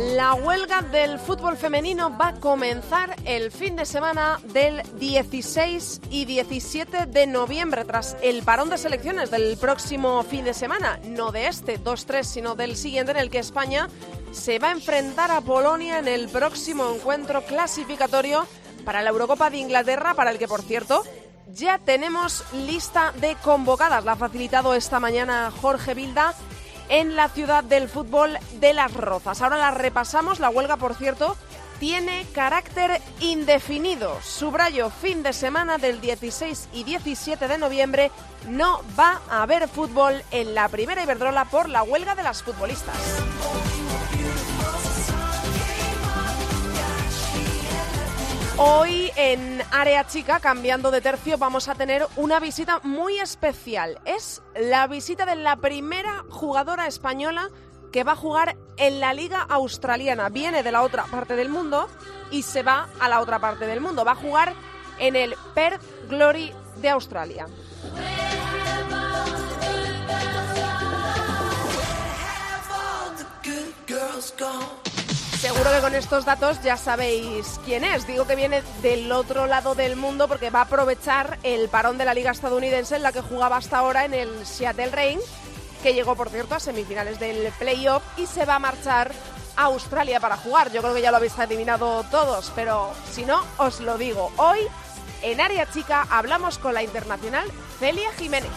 La huelga del fútbol femenino va a comenzar el fin de semana del 16 y 17 de noviembre, tras el parón de selecciones del próximo fin de semana, no de este 2-3, sino del siguiente, en el que España se va a enfrentar a Polonia en el próximo encuentro clasificatorio para la Eurocopa de Inglaterra, para el que, por cierto, ya tenemos lista de convocadas. La ha facilitado esta mañana Jorge Vilda en la ciudad del fútbol de Las Rozas. Ahora la repasamos. La huelga, por cierto, tiene carácter indefinido. Subrayo, fin de semana del 16 y 17 de noviembre no va a haber fútbol en la primera Iberdrola por la huelga de las futbolistas. Hoy en Área Chica, cambiando de tercio, vamos a tener una visita muy especial. Es la visita de la primera jugadora española que va a jugar en la Liga Australiana. Viene de la otra parte del mundo y se va a la otra parte del mundo. Va a jugar en el Perth Glory de Australia. Seguro que con estos datos ya sabéis quién es. Digo que viene del otro lado del mundo porque va a aprovechar el parón de la liga estadounidense en la que jugaba hasta ahora en el Seattle Reign, que llegó por cierto a semifinales del playoff y se va a marchar a Australia para jugar. Yo creo que ya lo habéis adivinado todos, pero si no, os lo digo. Hoy, en Área Chica, hablamos con la internacional Celia Jiménez.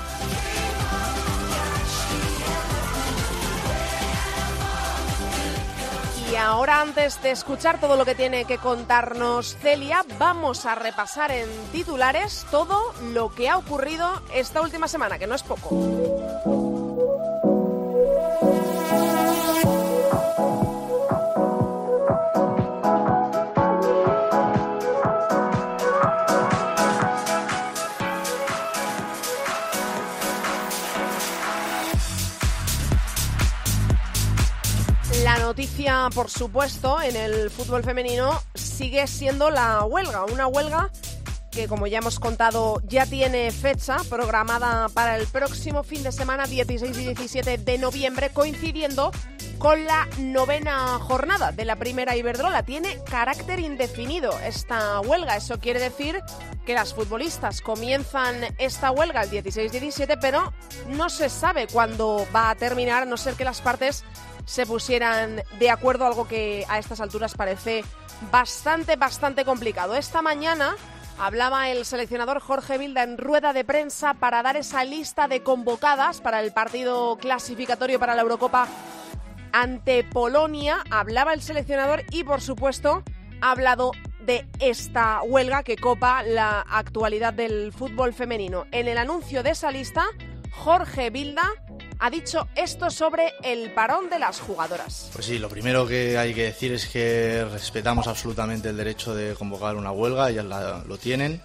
Y ahora, antes de escuchar todo lo que tiene que contarnos Celia, vamos a repasar en titulares todo lo que ha ocurrido esta última semana, que no es poco. Por supuesto, en el fútbol femenino sigue siendo la huelga. Una huelga que, como ya hemos contado, ya tiene fecha programada para el próximo fin de semana, 16 y 17 de noviembre, coincidiendo con la novena jornada de la primera Iberdrola. Tiene carácter indefinido esta huelga. Eso quiere decir que las futbolistas comienzan esta huelga el 16-17, pero no se sabe cuándo va a terminar, a no ser que las partes se pusieran de acuerdo, algo que a estas alturas parece bastante, bastante complicado. Esta mañana hablaba el seleccionador Jorge Vilda en rueda de prensa para dar esa lista de convocadas para el partido clasificatorio para la Eurocopa ante Polonia. Hablaba el seleccionador y, por supuesto, ha hablado de esta huelga que copa la actualidad del fútbol femenino. En el anuncio de esa lista, Jorge Vilda ha dicho esto sobre el parón de las jugadoras. Pues sí, lo primero que hay que decir es que respetamos absolutamente el derecho de convocar una huelga, ellas la, lo tienen.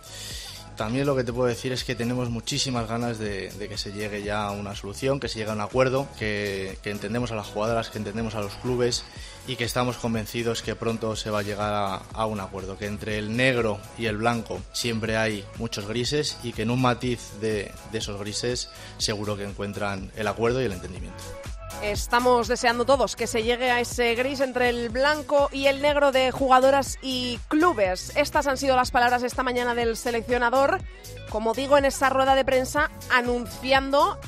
También lo que te puedo decir es que tenemos muchísimas ganas de, que se llegue ya a una solución, que se llegue a un acuerdo, que, que, entendemos a las jugadoras, que entendemos a los clubes y que estamos convencidos que pronto se va a llegar a, un acuerdo, que entre el negro y el blanco siempre hay muchos grises y que en un matiz de esos grises seguro que encuentran el acuerdo y el entendimiento. Estamos deseando todos que se llegue a ese gris entre el blanco y el negro de jugadoras y clubes. Estas han sido las palabras esta mañana del seleccionador, como digo en esa rueda de prensa, anunciando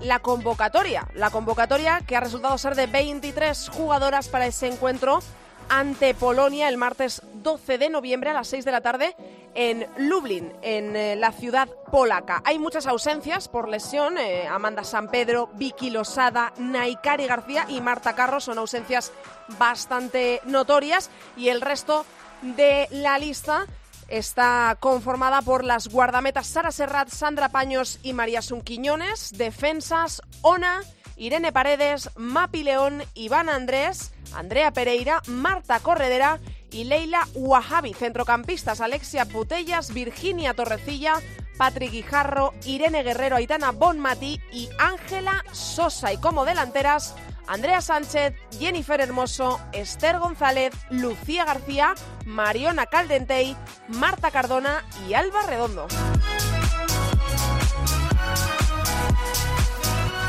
la convocatoria. La convocatoria que ha resultado ser de 23 jugadoras para ese encuentro ante Polonia el martes 12 de noviembre a las 6 de la tarde en Lublin, en eh, la ciudad polaca. Hay muchas ausencias por lesión. Eh, Amanda San Pedro, Vicky Losada, Naikari García y Marta Carro son ausencias bastante notorias. Y el resto de la lista está conformada por las guardametas Sara Serrat, Sandra Paños y María Sunquiñones, defensas Ona, Irene Paredes, Mapi León, Iván Andrés, Andrea Pereira, Marta Corredera y Leila Wahabi, centrocampistas Alexia Putellas, Virginia Torrecilla, Patrick Guijarro, Irene Guerrero, Aitana Bonmatí y Ángela Sosa. Y como delanteras, Andrea Sánchez, Jennifer Hermoso, Esther González, Lucía García, Mariona Caldentey, Marta Cardona y Alba Redondo.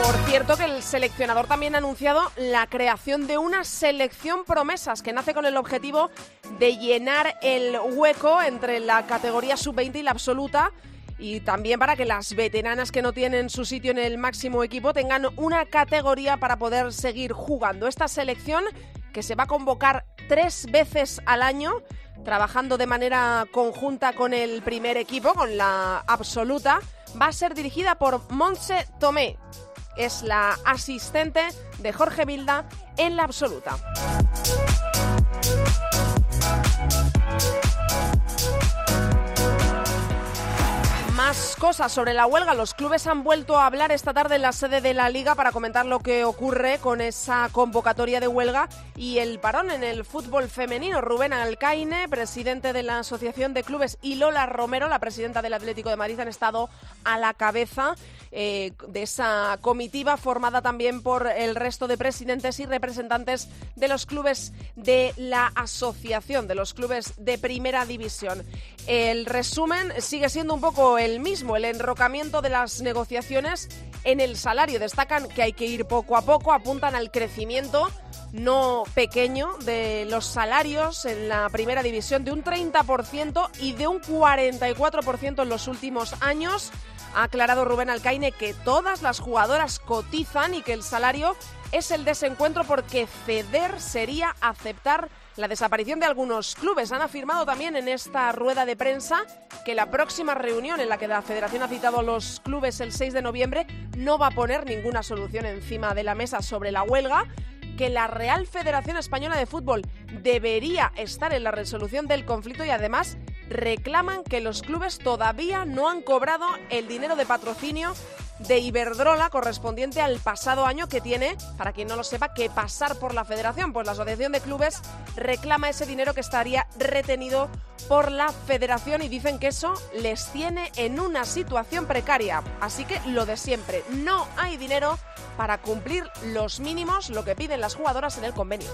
Por cierto que el seleccionador también ha anunciado la creación de una selección promesas que nace con el objetivo de llenar el hueco entre la categoría sub-20 y la absoluta y también para que las veteranas que no tienen su sitio en el máximo equipo tengan una categoría para poder seguir jugando. Esta selección que se va a convocar tres veces al año trabajando de manera conjunta con el primer equipo, con la absoluta, va a ser dirigida por Montse Tomé, es la asistente de Jorge Vilda en la absoluta. Más cosas sobre la huelga. Los clubes han vuelto a hablar esta tarde en la sede de la liga para comentar lo que ocurre con esa convocatoria de huelga y el parón en el fútbol femenino. Rubén Alcaine, presidente de la Asociación de Clubes, y Lola Romero, la presidenta del Atlético de Madrid, han estado a la cabeza eh, de esa comitiva formada también por el resto de presidentes y representantes de los clubes de la asociación, de los clubes de primera división. El resumen sigue siendo un poco el mismo, el enrocamiento de las negociaciones en el salario. Destacan que hay que ir poco a poco, apuntan al crecimiento no pequeño de los salarios en la primera división de un 30% y de un 44% en los últimos años. Ha aclarado Rubén Alcaine que todas las jugadoras cotizan y que el salario es el desencuentro porque ceder sería aceptar la desaparición de algunos clubes. Han afirmado también en esta rueda de prensa que la próxima reunión en la que la Federación ha citado a los clubes el 6 de noviembre no va a poner ninguna solución encima de la mesa sobre la huelga que la Real Federación Española de Fútbol debería estar en la resolución del conflicto y además reclaman que los clubes todavía no han cobrado el dinero de patrocinio de Iberdrola correspondiente al pasado año que tiene, para quien no lo sepa, que pasar por la federación. Pues la Asociación de Clubes reclama ese dinero que estaría retenido por la federación y dicen que eso les tiene en una situación precaria. Así que lo de siempre, no hay dinero para cumplir los mínimos, lo que piden las jugadoras en el convenio.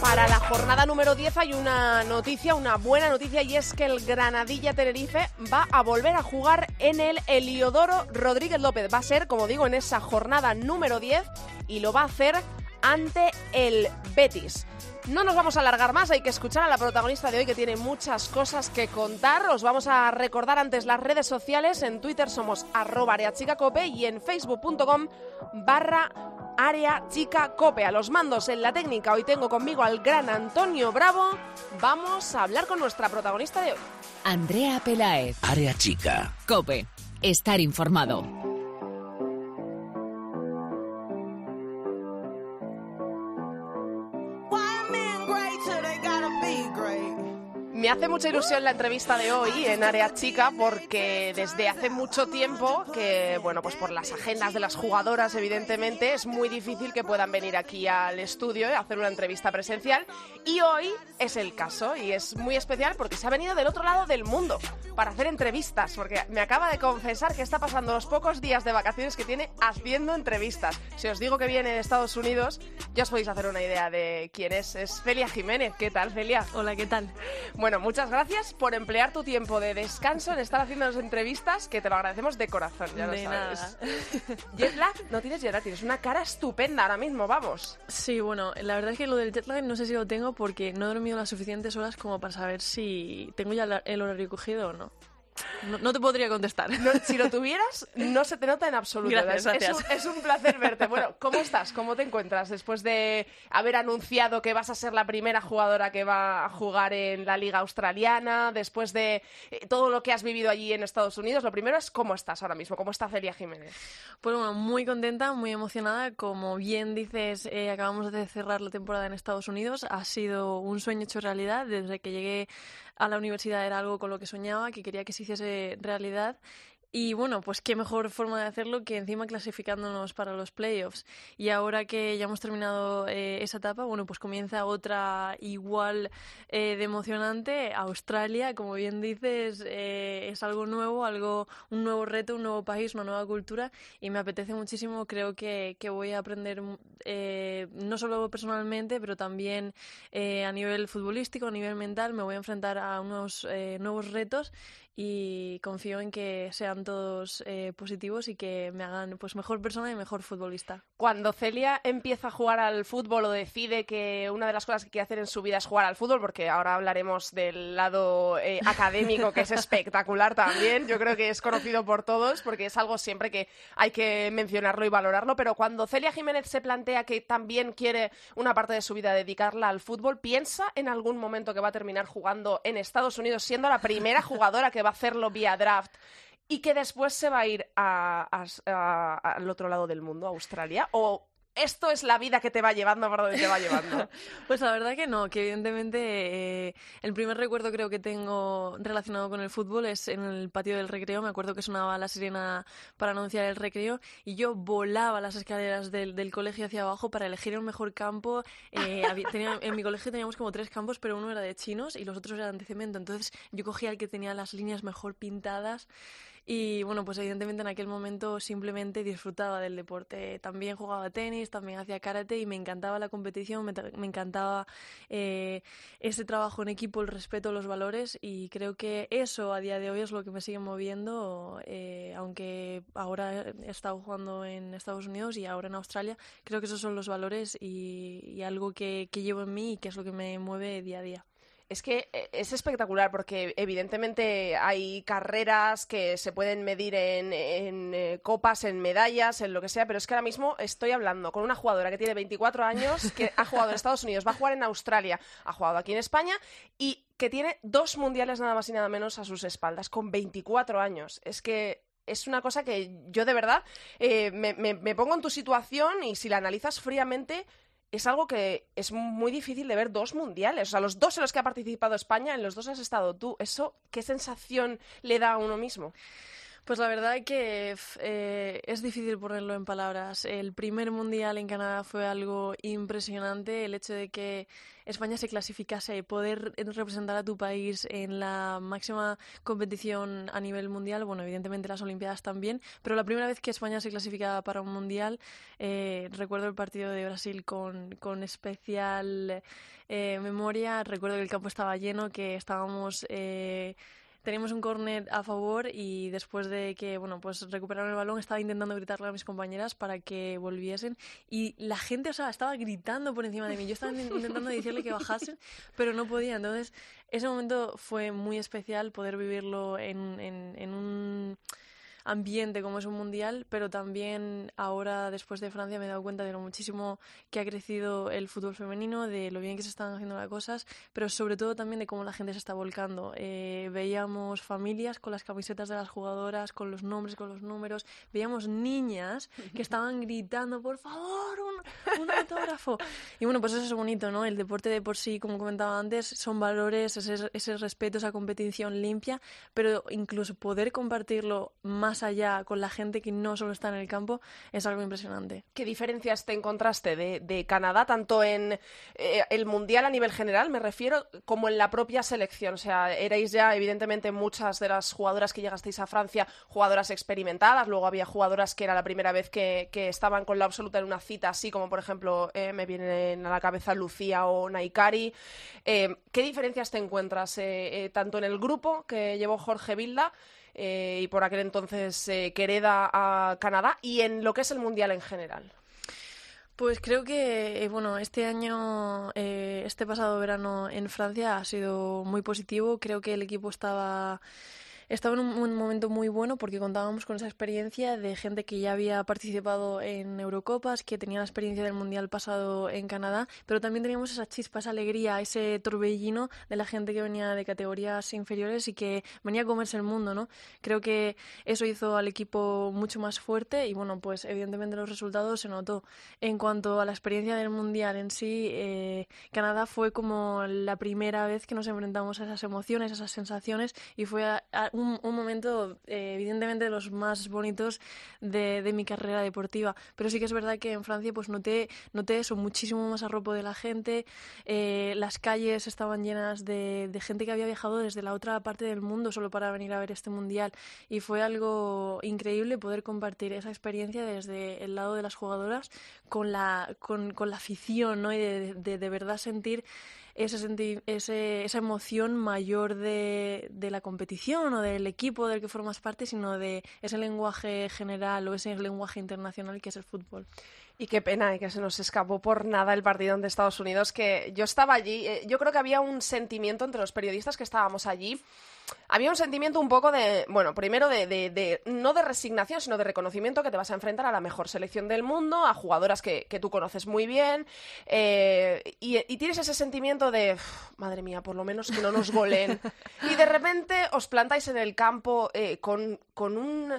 Para la jornada número 10 hay una noticia, una buena noticia, y es que el Granadilla Tenerife va a volver a jugar en el Heliodoro Rodríguez López. Va a ser, como digo, en esa jornada número 10 y lo va a hacer ante el Betis. No nos vamos a alargar más, hay que escuchar a la protagonista de hoy que tiene muchas cosas que contar. Os vamos a recordar antes las redes sociales. En Twitter somos arroba areachicacope y en facebook.com barra Área Chica Cope. A los mandos en la técnica hoy tengo conmigo al gran Antonio Bravo. Vamos a hablar con nuestra protagonista de hoy. Andrea Peláez. Área Chica. Cope. Estar informado. Me hace mucha ilusión la entrevista de hoy en Área Chica porque desde hace mucho tiempo que, bueno, pues por las agendas de las jugadoras, evidentemente, es muy difícil que puedan venir aquí al estudio a hacer una entrevista presencial. Y hoy es el caso y es muy especial porque se ha venido del otro lado del mundo para hacer entrevistas. Porque me acaba de confesar que está pasando los pocos días de vacaciones que tiene haciendo entrevistas. Si os digo que viene de Estados Unidos, ya os podéis hacer una idea de quién es. Es Celia Jiménez. ¿Qué tal, Celia? Hola, ¿qué tal? Bueno, muchas gracias por emplear tu tiempo de descanso en estar haciendo las entrevistas, que te lo agradecemos de corazón, ya De lo sabes. nada. No tienes jet lag, tienes una cara estupenda ahora mismo, vamos. Sí, bueno, la verdad es que lo del jet lag no sé si lo tengo porque no he dormido las suficientes horas como para saber si tengo ya el horario cogido o no. No, no te podría contestar. No, si lo tuvieras, no se te nota en absoluto. Gracias, un, es un placer verte. Bueno, ¿cómo estás? ¿Cómo te encuentras después de haber anunciado que vas a ser la primera jugadora que va a jugar en la Liga Australiana? Después de eh, todo lo que has vivido allí en Estados Unidos, lo primero es cómo estás ahora mismo, cómo está Celia Jiménez. Pues bueno, muy contenta, muy emocionada. Como bien dices, eh, acabamos de cerrar la temporada en Estados Unidos. Ha sido un sueño hecho realidad. Desde que llegué a la universidad era algo con lo que soñaba, que quería que se hiciese realidad. Y bueno, pues qué mejor forma de hacerlo que encima clasificándonos para los playoffs. Y ahora que ya hemos terminado eh, esa etapa, bueno, pues comienza otra igual eh, de emocionante. Australia, como bien dices, eh, es algo nuevo, algo, un nuevo reto, un nuevo país, una nueva cultura y me apetece muchísimo. Creo que, que voy a aprender no solo personalmente, pero también a nivel futbolístico, a nivel mental. Me voy a enfrentar a unos nuevos retos y confío en que sean todos eh, positivos y que me hagan pues mejor persona y mejor futbolista. Cuando Celia empieza a jugar al fútbol o decide que una de las cosas que quiere hacer en su vida es jugar al fútbol, porque ahora hablaremos del lado eh, académico que es espectacular también, yo creo que es conocido por todos porque es algo siempre que hay que mencionarlo y valorarlo, pero cuando Celia Jiménez se plantea que también quiere una parte de su vida dedicarla al fútbol, piensa en algún momento que va a terminar jugando en Estados Unidos siendo la primera jugadora que va a hacerlo vía draft y que después se va a ir al otro lado del mundo, a Australia, o esto es la vida que te va llevando por donde te va llevando. pues la verdad que no, que evidentemente eh, el primer recuerdo creo que tengo relacionado con el fútbol es en el patio del recreo. Me acuerdo que sonaba la sirena para anunciar el recreo y yo volaba las escaleras del, colegio hacia abajo para elegir el mejor campo. Eh, en mi colegio teníamos como tres campos, pero uno era de chinos y los otros eran de cemento. Entonces yo cogía el que tenía las líneas mejor pintadas y bueno, pues evidentemente en aquel momento simplemente disfrutaba del deporte. También jugaba tenis, también hacía karate y me encantaba la competición, me, encantaba eh, ese trabajo en equipo, el respeto, los valores y creo que eso a día de hoy es lo que me sigue moviendo, eh, aunque ahora he estado jugando en Estados Unidos y ahora en Australia, creo que esos son los valores y, y algo que, que llevo en mí y que es lo que me mueve día a día. Es que eh, es espectacular porque evidentemente hay carreras que se pueden medir en, eh, copas, en medallas, en lo que sea, pero es que ahora mismo estoy hablando con una jugadora que tiene 24 años, que ha jugado en Estados Unidos, va a jugar en Australia, ha jugado aquí en España y que tiene dos mundiales nada más y nada menos a sus espaldas, con 24 años. Es que es una cosa que yo de verdad eh, me pongo en tu situación y si la analizas fríamente es algo que es muy difícil de ver dos mundiales. O sea, los dos en los que ha participado España, en los dos has estado tú. ¿Eso qué sensación le da a uno mismo? Pues la verdad que eh, es difícil ponerlo en palabras. El primer mundial en Canadá fue algo impresionante. El hecho de que España se clasificase, poder representar a tu país en la máxima competición a nivel mundial, bueno, evidentemente las Olimpiadas también, pero la primera vez que España se clasificaba para un mundial, eh, recuerdo el partido de Brasil con, con especial eh, memoria, recuerdo que el campo estaba lleno, que estábamos teníamos un córner a favor y después de que bueno pues recuperaron el balón estaba intentando gritarle a mis compañeras para que volviesen y la gente o sea estaba gritando por encima de mí. Yo estaba intentando decirle que bajasen pero no podía. Entonces ese momento fue muy especial poder vivirlo en, en un ambiente como es un mundial, pero también ahora, después de Francia, me he dado cuenta de lo muchísimo que ha crecido el fútbol femenino, de lo bien que se están haciendo las cosas, pero sobre todo también de cómo la gente se está volcando. Eh, veíamos familias con las camisetas de las jugadoras, con los nombres, con los números, veíamos niñas que estaban gritando, por favor, un, autógrafo. Y bueno, pues eso es bonito, ¿no? El deporte de por sí, como comentaba antes, son valores, ese, ese respeto, esa competición limpia, pero incluso poder compartirlo más allá con la gente que no solo está en el campo es algo impresionante. ¿Qué diferencias te encontraste de, Canadá, tanto en eh, el Mundial a nivel general, me refiero, como en la propia selección? O sea, erais ya, evidentemente, muchas de las jugadoras que llegasteis a Francia, jugadoras experimentadas, luego había jugadoras que era la primera vez que, estaban con la absoluta en una cita, así como, por ejemplo, eh, me vienen a la cabeza Lucía o Naikari. Eh, ¿Qué diferencias te encuentras tanto en el grupo que llevó Jorge Vilda, eh, y por aquel entonces eh, Quereda a Canadá y en lo que es el Mundial en general. Pues creo que, eh, bueno, este año, este pasado verano en Francia ha sido muy positivo. Creo que el equipo estaba estaba en un, momento muy bueno porque contábamos con esa experiencia de gente que ya había participado en Eurocopas, que tenía la experiencia del Mundial pasado en Canadá, pero también teníamos esa chispa, esa alegría, ese torbellino de la gente que venía de categorías inferiores y que venía a comerse el mundo, ¿no? Creo que eso hizo al equipo mucho más fuerte y bueno, pues evidentemente los resultados se notó. En cuanto a la experiencia del Mundial en sí, eh, Canadá fue como la primera vez que nos enfrentamos a esas emociones, a esas sensaciones y fue un, momento, eh, evidentemente, de los más bonitos de, mi carrera deportiva. Pero sí que es verdad que en Francia pues noté, noté eso, muchísimo más arropo de la gente. Eh, las calles estaban llenas de, de gente que había viajado desde la otra parte del mundo solo para venir a ver este mundial. Y fue algo increíble poder compartir esa experiencia desde el lado de las jugadoras con la, con, con la afición ¿no? y de, de verdad sentir ese, ese, esa emoción mayor de, de, la competición o del equipo del que formas parte, sino de ese lenguaje general o ese lenguaje internacional que es el fútbol. Y qué pena eh, que se nos escapó por nada el partido de Estados Unidos, que yo estaba allí, eh, yo creo que había un sentimiento entre los periodistas que estábamos allí había un sentimiento un poco de, bueno, primero de, de, de, no de resignación, sino de reconocimiento que te vas a enfrentar a la mejor selección del mundo, a jugadoras que, que tú conoces muy bien, eh, y, y, tienes ese sentimiento de, madre mía, por lo menos que no nos goleen. y de repente os plantáis en el campo eh, con, con un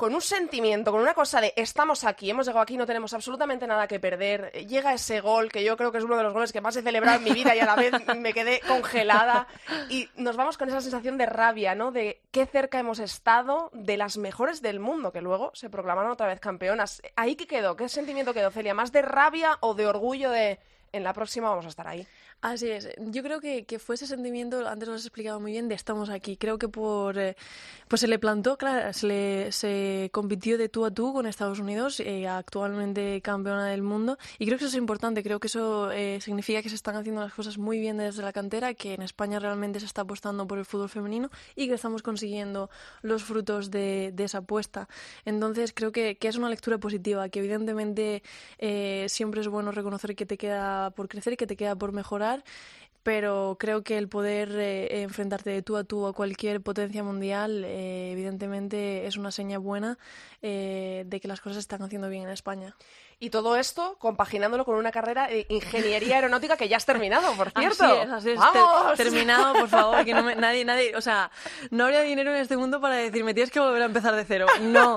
con un sentimiento, con una cosa de estamos aquí, hemos llegado aquí, no tenemos absolutamente nada que perder. Llega ese gol, que yo creo que es uno de los goles que más he celebrado en mi vida y a la vez me quedé congelada. Y nos vamos con esa sensación de rabia, ¿no? De qué cerca hemos estado de las mejores del mundo, que luego se proclamaron otra vez campeonas. ¿Ahí qué quedó? ¿Qué sentimiento quedó, Celia? ¿Más de rabia o de orgullo de en la próxima vamos a estar ahí? Así es. Yo creo que, que, fue ese sentimiento, antes lo has explicado muy bien, de estamos aquí. Creo que por eh, pues se le plantó, claro, se, le, se compitió de tú a tú con Estados Unidos, eh, actualmente campeona del mundo. Y creo que eso es importante. Creo que eso eh, significa que se están haciendo las cosas muy bien desde la cantera, que en España realmente se está apostando por el fútbol femenino y que estamos consiguiendo los frutos de, de esa apuesta. Entonces creo que, que, es una lectura positiva, que evidentemente eh, siempre es bueno reconocer que te queda por crecer que te queda por mejorar pero creo que el poder eh, enfrentarte de tú a tú a cualquier potencia mundial, eh, evidentemente es una seña buena eh, de que las cosas se están haciendo bien en España. Y todo esto compaginándolo con una carrera de ingeniería aeronáutica que ya has terminado, por cierto. Así es, así es. ¡Vamos! Ter terminado, por favor, que no me, nadie, nadie, o sea, no habría dinero en este mundo para decirme tienes que volver a empezar de cero. No.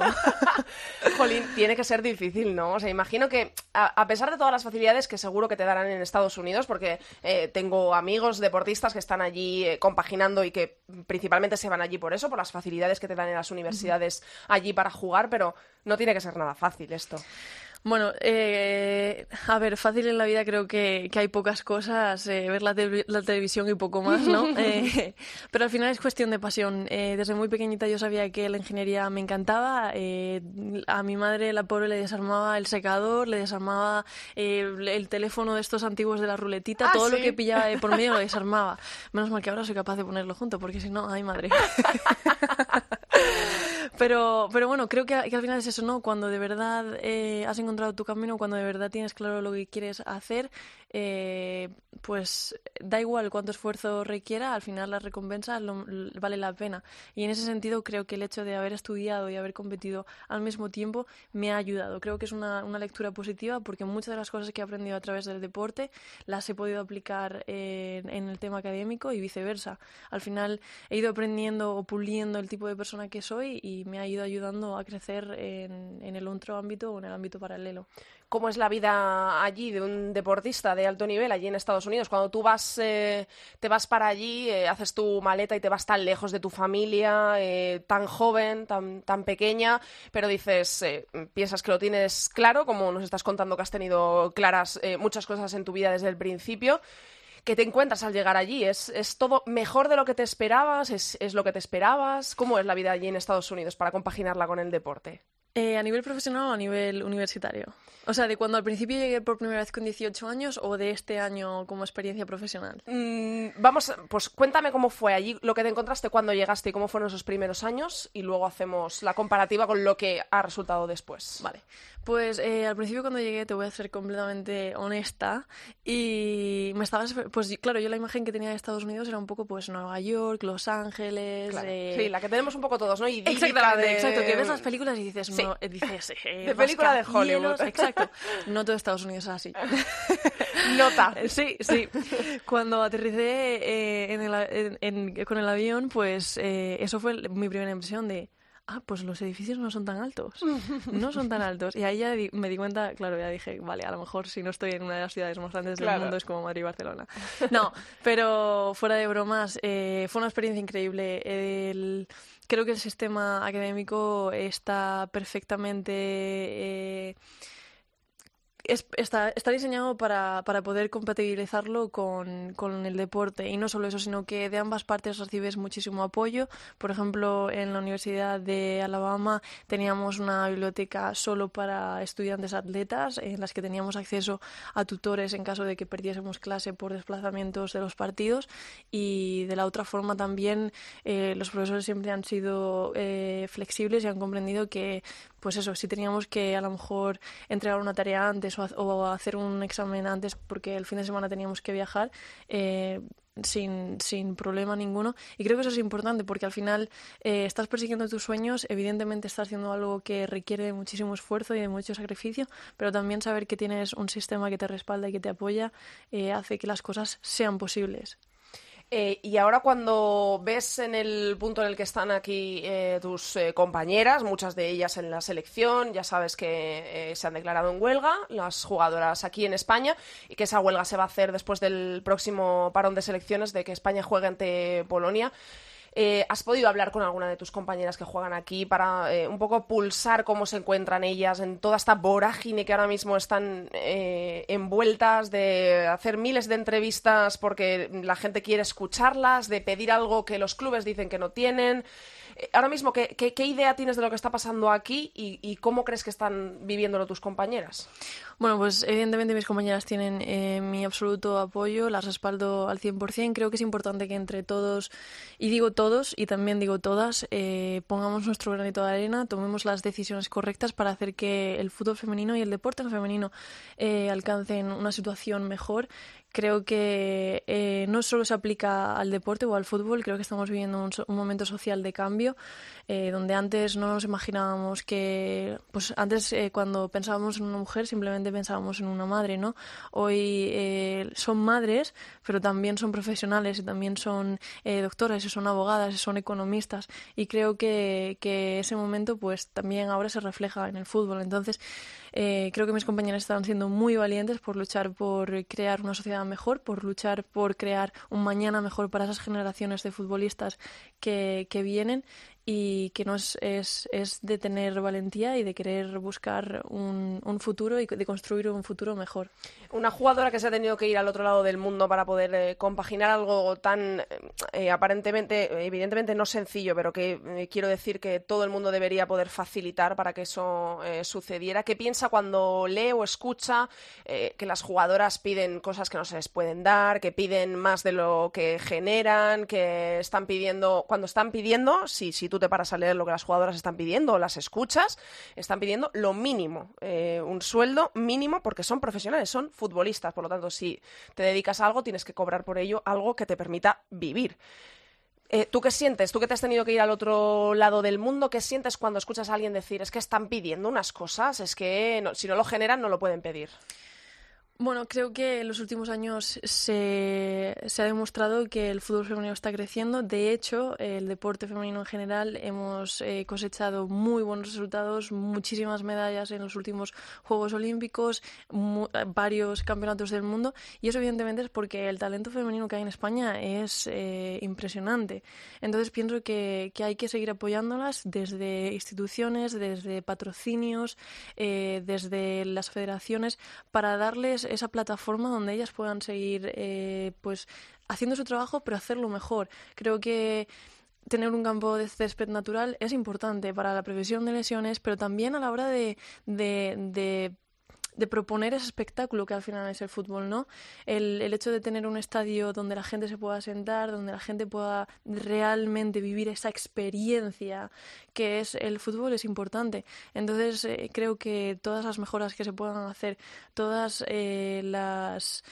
Jolín, tiene que ser difícil, ¿no? O sea, imagino que a, a, pesar de todas las facilidades que seguro que te darán en Estados Unidos, porque eh, tengo amigos deportistas que están allí eh, compaginando y que principalmente se van allí por eso, por las facilidades que te dan en las universidades allí para jugar, pero no tiene que ser nada fácil esto. Bueno, eh, a ver, fácil en la vida creo que, que hay pocas cosas, eh, ver la, te la, televisión y poco más, ¿no? eh, pero al final es cuestión de pasión. Eh, desde muy pequeñita yo sabía que la ingeniería me encantaba. Eh, a mi madre, la pobre, le desarmaba el secador, le desarmaba eh, el teléfono de estos antiguos de la ruletita, ah, todo ¿sí? lo que pillaba por medio lo desarmaba. Menos mal que ahora soy capaz de ponerlo junto, porque si no, ay madre. pero, pero bueno, creo que, que, al final es eso, ¿no? Cuando de verdad eh, has encontrado tu camino, cuando de verdad tienes claro lo que quieres hacer, eh, pues da igual cuánto esfuerzo requiera, al final la recompensa lo, vale la pena. Y en ese sentido creo que el hecho de haber estudiado y haber competido al mismo tiempo me ha ayudado. Creo que es una, una lectura positiva porque muchas de las cosas que he aprendido a través del deporte las he podido aplicar en, en el tema académico y viceversa. Al final he ido aprendiendo o puliendo el tipo de persona que soy y me ha ido ayudando a crecer en, en el otro ámbito o en el ámbito paralelo. ¿Cómo es la vida allí de un deportista de alto nivel allí en Estados Unidos? Cuando tú vas, eh, te vas para allí, eh, haces tu maleta y te vas tan lejos de tu familia, eh, tan joven, tan, tan pequeña, pero dices, piensas que lo tienes claro, como nos estás contando que has tenido claras muchas cosas en tu vida desde el principio. ¿Qué te encuentras al llegar allí? ¿Es, ¿Es, todo mejor de lo que te esperabas? ¿Es, ¿Es lo que te esperabas? ¿Cómo es la vida allí en Estados Unidos para compaginarla con el deporte? Eh, ¿A nivel profesional o a nivel universitario? O sea, de cuando al principio llegué por primera vez con 18 años o de este año como experiencia profesional. Mm, vamos, pues cuéntame cómo fue allí, lo que te encontraste cuando llegaste y cómo fueron esos primeros años y luego hacemos la comparativa con lo que ha resultado después. Vale. Pues eh, al principio cuando llegué, te voy a ser completamente honesta, y me estabas, pues claro, yo la imagen que tenía de Estados Unidos era un poco pues Nueva York, Los Ángeles... Claro. Eh... Sí, la que tenemos un poco todos, ¿no? Y Exactamente, de... exacto, que ves las películas y dices, sí. No, dices eh, de película de Hollywood. Exacto, no todo Estados Unidos es así. Nota. Sí, sí. Cuando aterricé eh, en el, en, en, con el avión, pues eh, eso fue mi primera impresión de ah, pues los edificios no son tan altos, no son tan altos. Y ahí ya me di cuenta, claro, ya dije, vale, a lo mejor si no estoy en una de las ciudades más grandes del mundo es como Madrid y Barcelona. No, pero fuera de bromas, eh, fue una experiencia increíble. El, creo que el sistema académico está perfectamente... Eh, está, está diseñado para, poder compatibilizarlo con, con, el deporte y no solo eso, sino que de ambas partes recibes muchísimo apoyo. Por ejemplo, en la Universidad de Alabama teníamos una biblioteca solo para estudiantes atletas en las que teníamos acceso a tutores en caso de que perdiésemos clase por desplazamientos de los partidos y de la otra forma también eh, los profesores siempre han sido eh, flexibles y han comprendido que pues eso, si teníamos que a lo mejor entregar una tarea antes o, hacer un examen antes porque el fin de semana teníamos que viajar, eh, sin, sin, problema ninguno. Y creo que eso es importante porque al final eh, estás persiguiendo tus sueños, evidentemente estás haciendo algo que requiere de muchísimo esfuerzo y de mucho sacrificio, pero también saber que tienes un sistema que te respalda y que te apoya eh, hace que las cosas sean posibles. Eh, y ahora cuando ves en el punto en el que están aquí eh, tus eh, compañeras, muchas de ellas en la selección, ya sabes que se han declarado en huelga, las jugadoras aquí en España, y que esa huelga se va a hacer después del próximo parón de selecciones de que España juegue ante Polonia. Eh, ¿Has podido hablar con alguna de tus compañeras que juegan aquí para eh, un poco pulsar cómo se encuentran ellas en toda esta vorágine que ahora mismo están eh, envueltas de hacer miles de entrevistas porque la gente quiere escucharlas, de pedir algo que los clubes dicen que no tienen? Ahora mismo, ¿qué, idea tienes de lo que está pasando aquí y, y cómo crees que están viviéndolo tus compañeras? Bueno, pues evidentemente mis compañeras tienen eh, mi absoluto apoyo, las respaldo al 100%. Creo que es importante que entre todos, y digo todos y también digo todas, eh, pongamos nuestro granito de arena, tomemos las decisiones correctas para hacer que el fútbol femenino y el deporte femenino eh, alcancen una situación mejor creo que eh, no solo se aplica al deporte o al fútbol, creo que estamos viviendo un, momento social de cambio, eh, donde antes no nos imaginábamos que, pues antes eh, cuando pensábamos en una mujer simplemente pensábamos en una madre, ¿no? Hoy son madres, pero también son profesionales y también son doctoras y son abogadas y son economistas y creo que, que ese momento pues también ahora se refleja en el fútbol. Entonces, eh, creo que mis compañeras están siendo muy valientes por luchar por crear una sociedad mejor, por luchar por crear un mañana mejor para esas generaciones de futbolistas que, que vienen y que no es, es, de tener valentía y de querer buscar un, un, futuro y de construir un futuro mejor. Una jugadora que se ha tenido que ir al otro lado del mundo para poder eh, compaginar algo tan eh, aparentemente, evidentemente no sencillo, pero que eh, quiero decir que todo el mundo debería poder facilitar para que eso sucediera. ¿Qué piensa cuando lee o escucha que las jugadoras piden cosas que no se les pueden dar, que piden más de lo que generan, que están pidiendo, cuando están pidiendo, si, si tú te paras lo que las jugadoras están pidiendo o las escuchas, están pidiendo lo mínimo, eh, un sueldo mínimo porque son profesionales, son futbolistas. Por lo tanto, si te dedicas a algo, tienes que cobrar por ello algo que te permita vivir. Eh, ¿Tú qué sientes? ¿Tú que te has tenido que ir al otro lado del mundo? ¿Qué sientes cuando escuchas a alguien decir es que están pidiendo unas cosas? Es que si no lo generan no lo pueden pedir. Bueno, creo que en los últimos años se, se, ha demostrado que el fútbol femenino está creciendo. De hecho, el deporte femenino en general hemos eh, cosechado muy buenos resultados, muchísimas medallas en los últimos Juegos Olímpicos, varios campeonatos del mundo. Y eso evidentemente es porque el talento femenino que hay en España es eh, impresionante. Entonces pienso que, que, hay que seguir apoyándolas desde instituciones, desde patrocinios, eh, desde las federaciones, para darles esa plataforma donde ellas puedan seguir eh, pues haciendo su trabajo, pero hacerlo mejor. Creo que tener un campo de césped natural es importante para la previsión de lesiones, pero también a la hora de proponer ese espectáculo que al final es el fútbol, ¿no? El, el, hecho de tener un estadio donde la gente se pueda sentar, donde la gente pueda realmente vivir esa experiencia que es el fútbol es importante. Entonces eh, creo que todas las mejoras que se puedan hacer, todas eh, las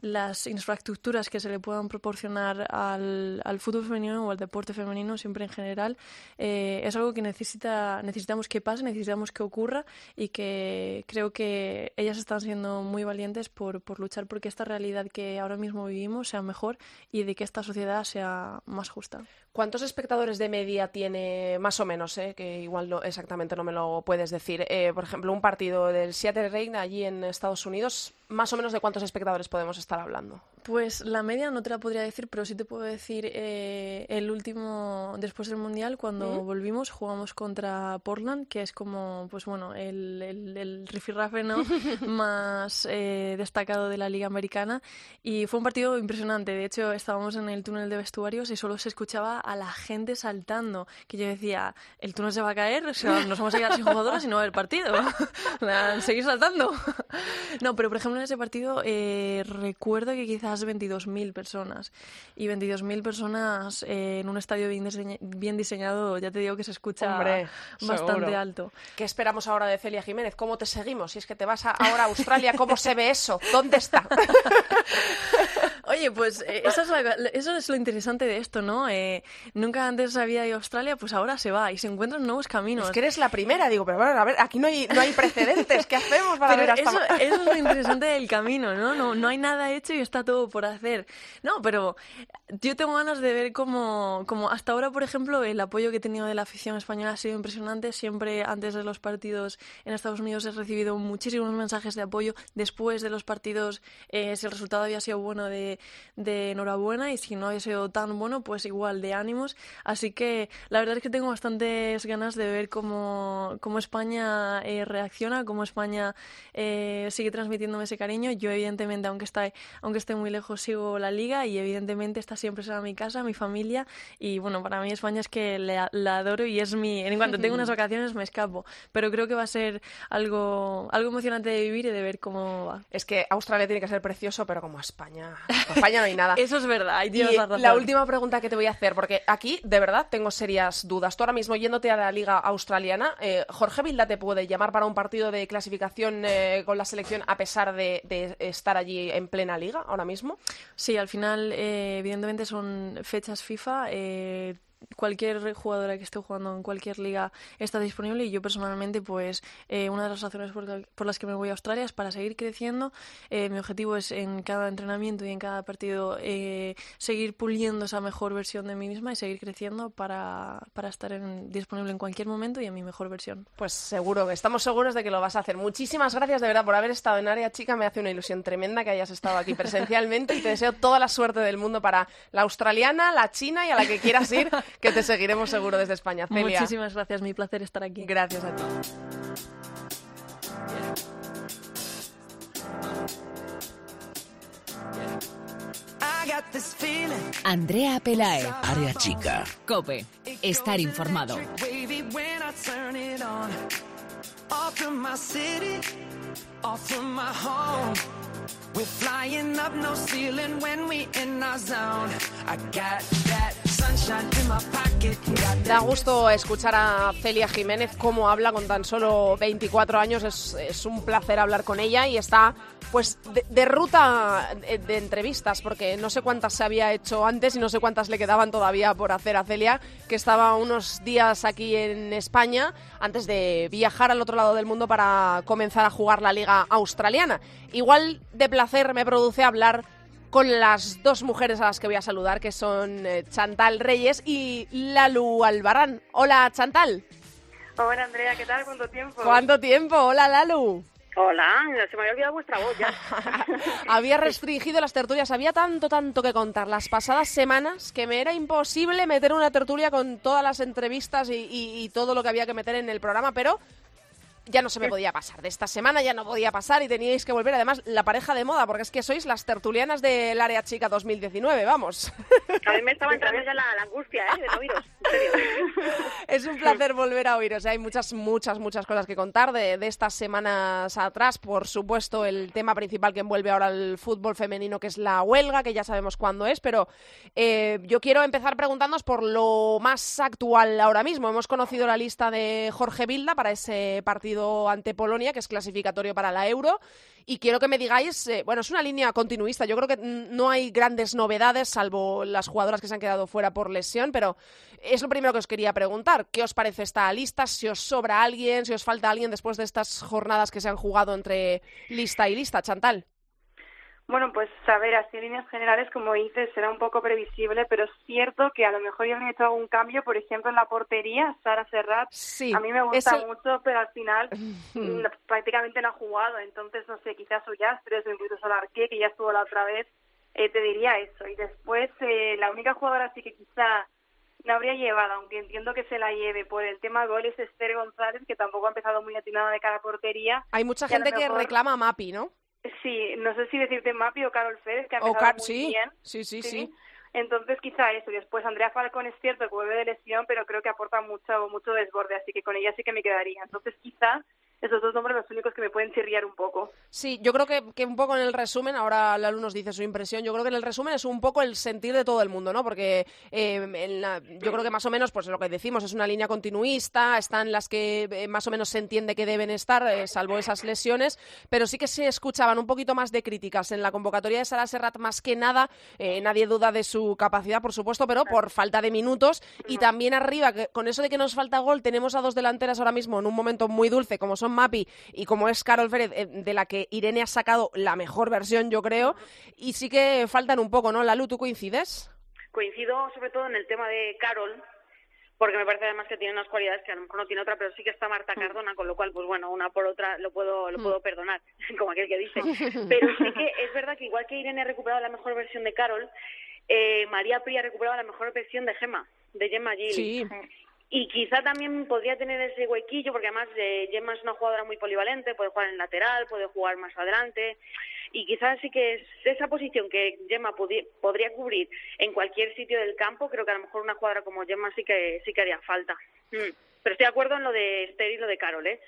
las infraestructuras que se le puedan proporcionar al, al fútbol femenino o al deporte femenino, siempre en general, eh, es algo que necesita, necesitamos que pase, necesitamos que ocurra y que creo que ellas están siendo muy valientes por, por luchar porque esta realidad que ahora mismo vivimos sea mejor y de que esta sociedad sea más justa. ¿Cuántos espectadores de media tiene más o menos? Eh? Que igual no, exactamente no me lo puedes decir. Eh, por ejemplo, un partido del Seattle Reign allí en Estados Unidos, más o menos de cuántos espectadores podemos hablando. Pues la media no te la podría decir, pero sí te puedo decir eh, el último, después del Mundial, cuando volvimos, jugamos contra Portland, que es como, pues bueno, el, el, el rifirrafe ¿no? más eh, destacado de la Liga Americana. Y fue un partido impresionante. De hecho, estábamos en el túnel de vestuarios y solo se escuchaba a la gente saltando. Que yo decía, el túnel se va a caer, o sea, nos vamos a quedar sin jugadoras y no va a haber partido. Seguir saltando. no, pero por ejemplo en ese partido eh, recuerdo que quizás 22.000 personas. Y 22.000 personas eh, en un estadio bien, diseñado, ya te digo que se escucha bastante alto. ¿Qué esperamos ahora de Celia Jiménez? ¿Cómo te seguimos? Si es que te vas ahora a Australia, ¿cómo se ve eso? ¿Dónde está? Oye, pues eh, eso, es lo, interesante de esto, ¿no? Eh, nunca antes había ido a Australia, pues ahora se va y se encuentran nuevos caminos. Es que eres la primera, digo, pero bueno, a ver, aquí no hay, no hay precedentes, ¿qué hacemos para ver hasta eso, eso es lo interesante del camino, ¿no? ¿no? No hay nada hecho y está todo por hacer. No, pero yo tengo ganas de ver cómo, como hasta ahora, por ejemplo, el apoyo que he tenido de la afición española ha sido impresionante. Siempre antes de los partidos en Estados Unidos he recibido muchísimos mensajes de apoyo. Después de los partidos, eh, si el resultado había sido bueno de de, enhorabuena y si no ha sido tan bueno, pues igual de ánimos. Así que la verdad es que tengo bastantes ganas de ver cómo, cómo España eh, reacciona, cómo España eh, sigue transmitiéndome ese cariño. Yo evidentemente, aunque, está, aunque esté muy lejos, sigo la liga y evidentemente está siempre será mi casa, mi familia y bueno, para mí España es que la, adoro y es mi... En cuanto tengo unas vacaciones me escapo, pero creo que va a ser algo, algo emocionante de vivir y de ver cómo va. Es que Australia tiene que ser precioso, pero como España España no hay nada. Eso es verdad. y la última pregunta que te voy a hacer, porque aquí de verdad tengo serias dudas. Tú ahora mismo yéndote a la liga australiana, eh, Jorge Vilda te puede llamar para un partido de clasificación eh, con la selección a pesar de, estar allí en plena liga ahora mismo. Sí, al final eh, evidentemente son fechas FIFA cualquier jugadora que esté jugando en cualquier liga está disponible y yo personalmente pues eh, una de las razones por, las que me voy a Australia es para seguir creciendo. Eh, mi objetivo es en cada entrenamiento y en cada partido eh, seguir puliendo esa mejor versión de mí misma y seguir creciendo para, para estar disponible en cualquier momento y en mi mejor versión. Pues seguro estamos seguros de que lo vas a hacer. Muchísimas gracias de verdad por haber estado en área chica. Me hace una ilusión tremenda que hayas estado aquí presencialmente y te deseo toda la suerte del mundo para la australiana la china y a la que quieras ir que te seguiremos seguro desde España. Celia. Muchísimas gracias, mi placer estar aquí. Gracias a ti. Andrea Pelae. Área chica. Cope. Estar informado. We're flying up no ceiling when we in our zone. I got that Da gusto escuchar a Celia Jiménez cómo habla con tan solo 24 años. Es, un placer hablar con ella y está pues de, ruta de, entrevistas, porque no sé cuántas se había hecho antes y no sé cuántas le quedaban todavía por hacer a Celia, que estaba unos días aquí en España antes de viajar al otro lado del mundo para comenzar a jugar la liga australiana. Igual de placer me produce hablar con las dos mujeres a las que voy a saludar, que son eh, Chantal Reyes y Lalu Albarán. Hola, Chantal. Hola, Andrea, ¿qué tal? ¿Cuánto tiempo? ¿Cuánto tiempo? Hola, Lalu. Hola, se me había olvidado vuestra voz ya. había restringido las tertulias, había tanto, tanto que contar las pasadas semanas que me era imposible meter una tertulia con todas las entrevistas y todo lo que había que meter en el programa, pero ya no se me podía pasar. De esta semana ya no podía pasar y teníais que volver. Además, la pareja de moda, porque es que sois las tertulianas del Área Chica 2019, vamos. A mí me estaba entrando ya la, angustia, ¿eh? De oíros. Es un placer volver a oíros. Hay muchas, muchas, muchas cosas que contar de, de, estas semanas atrás. Por supuesto, el tema principal que envuelve ahora el fútbol femenino, que es la huelga, que ya sabemos cuándo es. Pero eh, yo quiero empezar preguntándoos por lo más actual ahora mismo. Hemos conocido la lista de Jorge Vilda para ese partido partido ante Polonia, que es clasificatorio para la Euro. Y quiero que me digáis, eh, bueno, es una línea continuista. Yo creo que no hay grandes novedades, salvo las jugadoras que se han quedado fuera por lesión, pero es lo primero que os quería preguntar. ¿Qué os parece esta lista? ¿Si os sobra alguien? ¿Si os falta alguien después de estas jornadas que se han jugado entre lista y lista? Chantal. Bueno, pues a ver, así en líneas generales, como dices, será un poco previsible, pero es cierto que a lo mejor ya han hecho algún cambio, por ejemplo, en la portería, Sara Serrat, sí, a mí me gusta mucho, pero al final prácticamente no ha jugado, entonces, no sé, quizás Ullastres o incluso Solarqué, que ya estuvo la otra vez, eh, te diría eso. Y después, eh, la única jugadora así que quizá no habría llevado, aunque entiendo que se la lleve por el tema gol, es Esther González, que tampoco ha empezado muy atinada de cara a portería. Hay mucha gente que reclama a Mapi, ¿no? Sí, no sé si decirte Mapi o Carol Férez, que ha empezado muy sí. bien. Sí, sí, sí, Entonces quizá eso. Y después Andrea Falcón es cierto que vuelve de lesión, pero creo que aporta mucho, mucho desborde, así que con ella sí que me quedaría. Entonces quizá esos dos nombres los únicos que me pueden chirriar un poco. Sí, yo creo que, que un poco en el resumen, ahora la nos dice su impresión, yo creo que en el resumen es un poco el sentir de todo el mundo, ¿no? Porque eh, yo creo que más o menos, pues lo que decimos, es una línea continuista, están las que eh, más o menos se entiende que deben estar, eh, salvo esas lesiones, pero sí que se escuchaban un poquito más de críticas en la convocatoria de Sara Serrat, más que nada, nadie duda de su capacidad, por supuesto, pero por falta de minutos, y también arriba, que, con eso de que nos falta gol, tenemos a dos delanteras ahora mismo en un momento muy dulce, como son Mapi y como es Carol Férez, eh, de la que Irene ha sacado la mejor versión, yo creo, y sí que faltan un poco, ¿no? Lalu, ¿tú coincides? Coincido sobre todo en el tema de Carol, porque me parece además que tiene unas cualidades que a lo mejor no tiene otra, pero sí que está Marta mm. Cardona, con lo cual, pues bueno, una por otra lo puedo lo mm. puedo perdonar, como aquel que dice. Pero sí que es verdad que igual que Irene ha recuperado la mejor versión de Carol, eh, María Pri ha recuperado la mejor versión de Gemma, de Gemma Gil. Sí. Y quizá también podría tener ese huequillo, porque además eh, Gemma es una jugadora muy polivalente, puede jugar en lateral, puede jugar más adelante. Y quizás sí que es esa posición que Gemma podría cubrir en cualquier sitio del campo, creo que a lo mejor una jugadora como Gemma sí que, sí que haría falta. Mm. Pero estoy de acuerdo en lo de Esther y lo de Carol, ¿eh?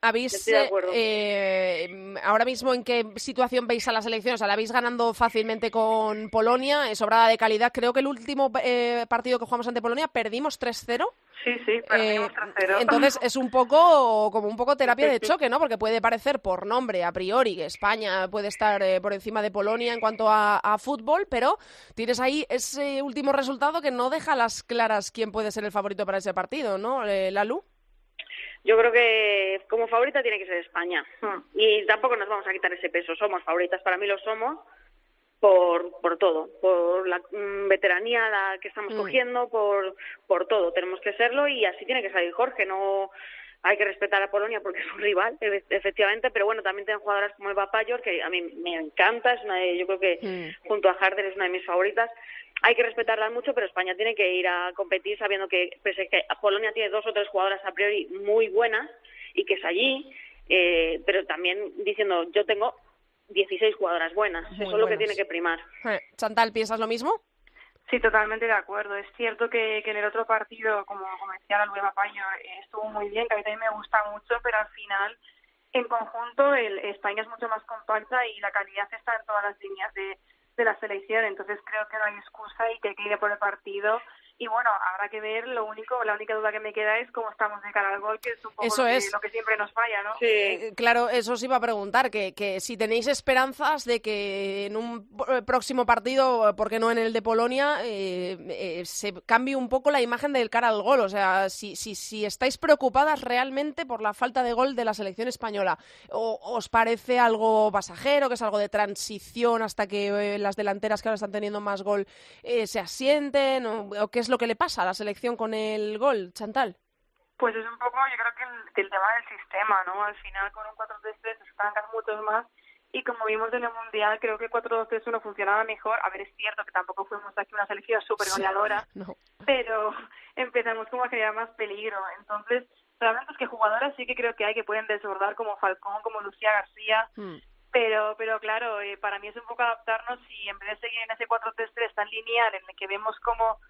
¿Habéis, eh, ahora mismo en qué situación veis a la selección? O sea, la habéis ganando fácilmente con Polonia, es sobrada de calidad. Creo que el último eh, partido que jugamos ante Polonia perdimos 3-0. Sí, sí, perdimos 3-0. Entonces es un poco como un poco terapia de choque, ¿no? Porque puede parecer por nombre a priori que España puede estar por encima de Polonia en cuanto a, a fútbol, pero tienes ahí ese último resultado que no deja las claras quién puede ser el favorito para ese partido, ¿no? Lalu? Yo creo que como favorita tiene que ser España. Hmm. Y tampoco nos vamos a quitar ese peso. Somos favoritas, para mí lo somos por, por todo, por la mm, veteranía la que estamos hmm. cogiendo, por, por todo. Tenemos que serlo y así tiene que salir Jorge. No hay que respetar a Polonia porque es un rival, efectivamente, pero bueno, también tienen jugadoras como Eva Payor, que a mí me encanta, es una de, yo creo que hmm. junto a Harder es una de mis favoritas hay que respetarlas mucho, pero España tiene que ir a competir sabiendo que, pese que Polonia tiene dos o tres jugadoras a priori muy buenas y que es allí, eh, pero también diciendo, yo tengo 16 jugadoras buenas, eso es lo que tiene que primar. Eh, Chantal, ¿piensas lo mismo? Sí, totalmente de acuerdo. Es cierto que, en el otro partido, como, como decía la Lueva Payo, eh, estuvo muy bien, que a mí también me gusta mucho, pero al final, en conjunto, el, España es mucho más compacta y la calidad está en todas las líneas de, de la selección, entonces creo que no hay excusa y que hay que ir por el partido y bueno, habrá que ver, lo único, la única duda que me queda es cómo estamos de cara al gol, que es un poco eso lo, que, es. lo que siempre nos falla, ¿no? Sí, eh, claro, eso os iba a preguntar, que, que si tenéis esperanzas de que en un eh, próximo partido, ¿por qué no en el de Polonia, eh, se cambie un poco la imagen del cara al gol? O sea, si, si, si estáis preocupadas realmente por la falta de gol de la selección española, ¿o os parece algo pasajero, que es algo de transición hasta que las delanteras que ahora están teniendo más gol se asienten, o, o qué es lo que le pasa a la selección con el gol, Chantal? Pues es un poco, yo creo que el, tema del sistema, ¿no? Al final con un 4-3-3 están muchos más y como vimos en el Mundial, creo que 4-2-3-1 funcionaba mejor. A ver, es cierto que tampoco fuimos aquí una selección súper goleadora, pero empezamos como a crear más peligro. Entonces, realmente es que jugadoras sí que creo que hay que pueden desbordar como Falcón, como Lucía García, hmm. pero pero claro, eh, para mí es un poco adaptarnos y en vez de seguir en ese 4-3-3 tan lineal en el que vemos como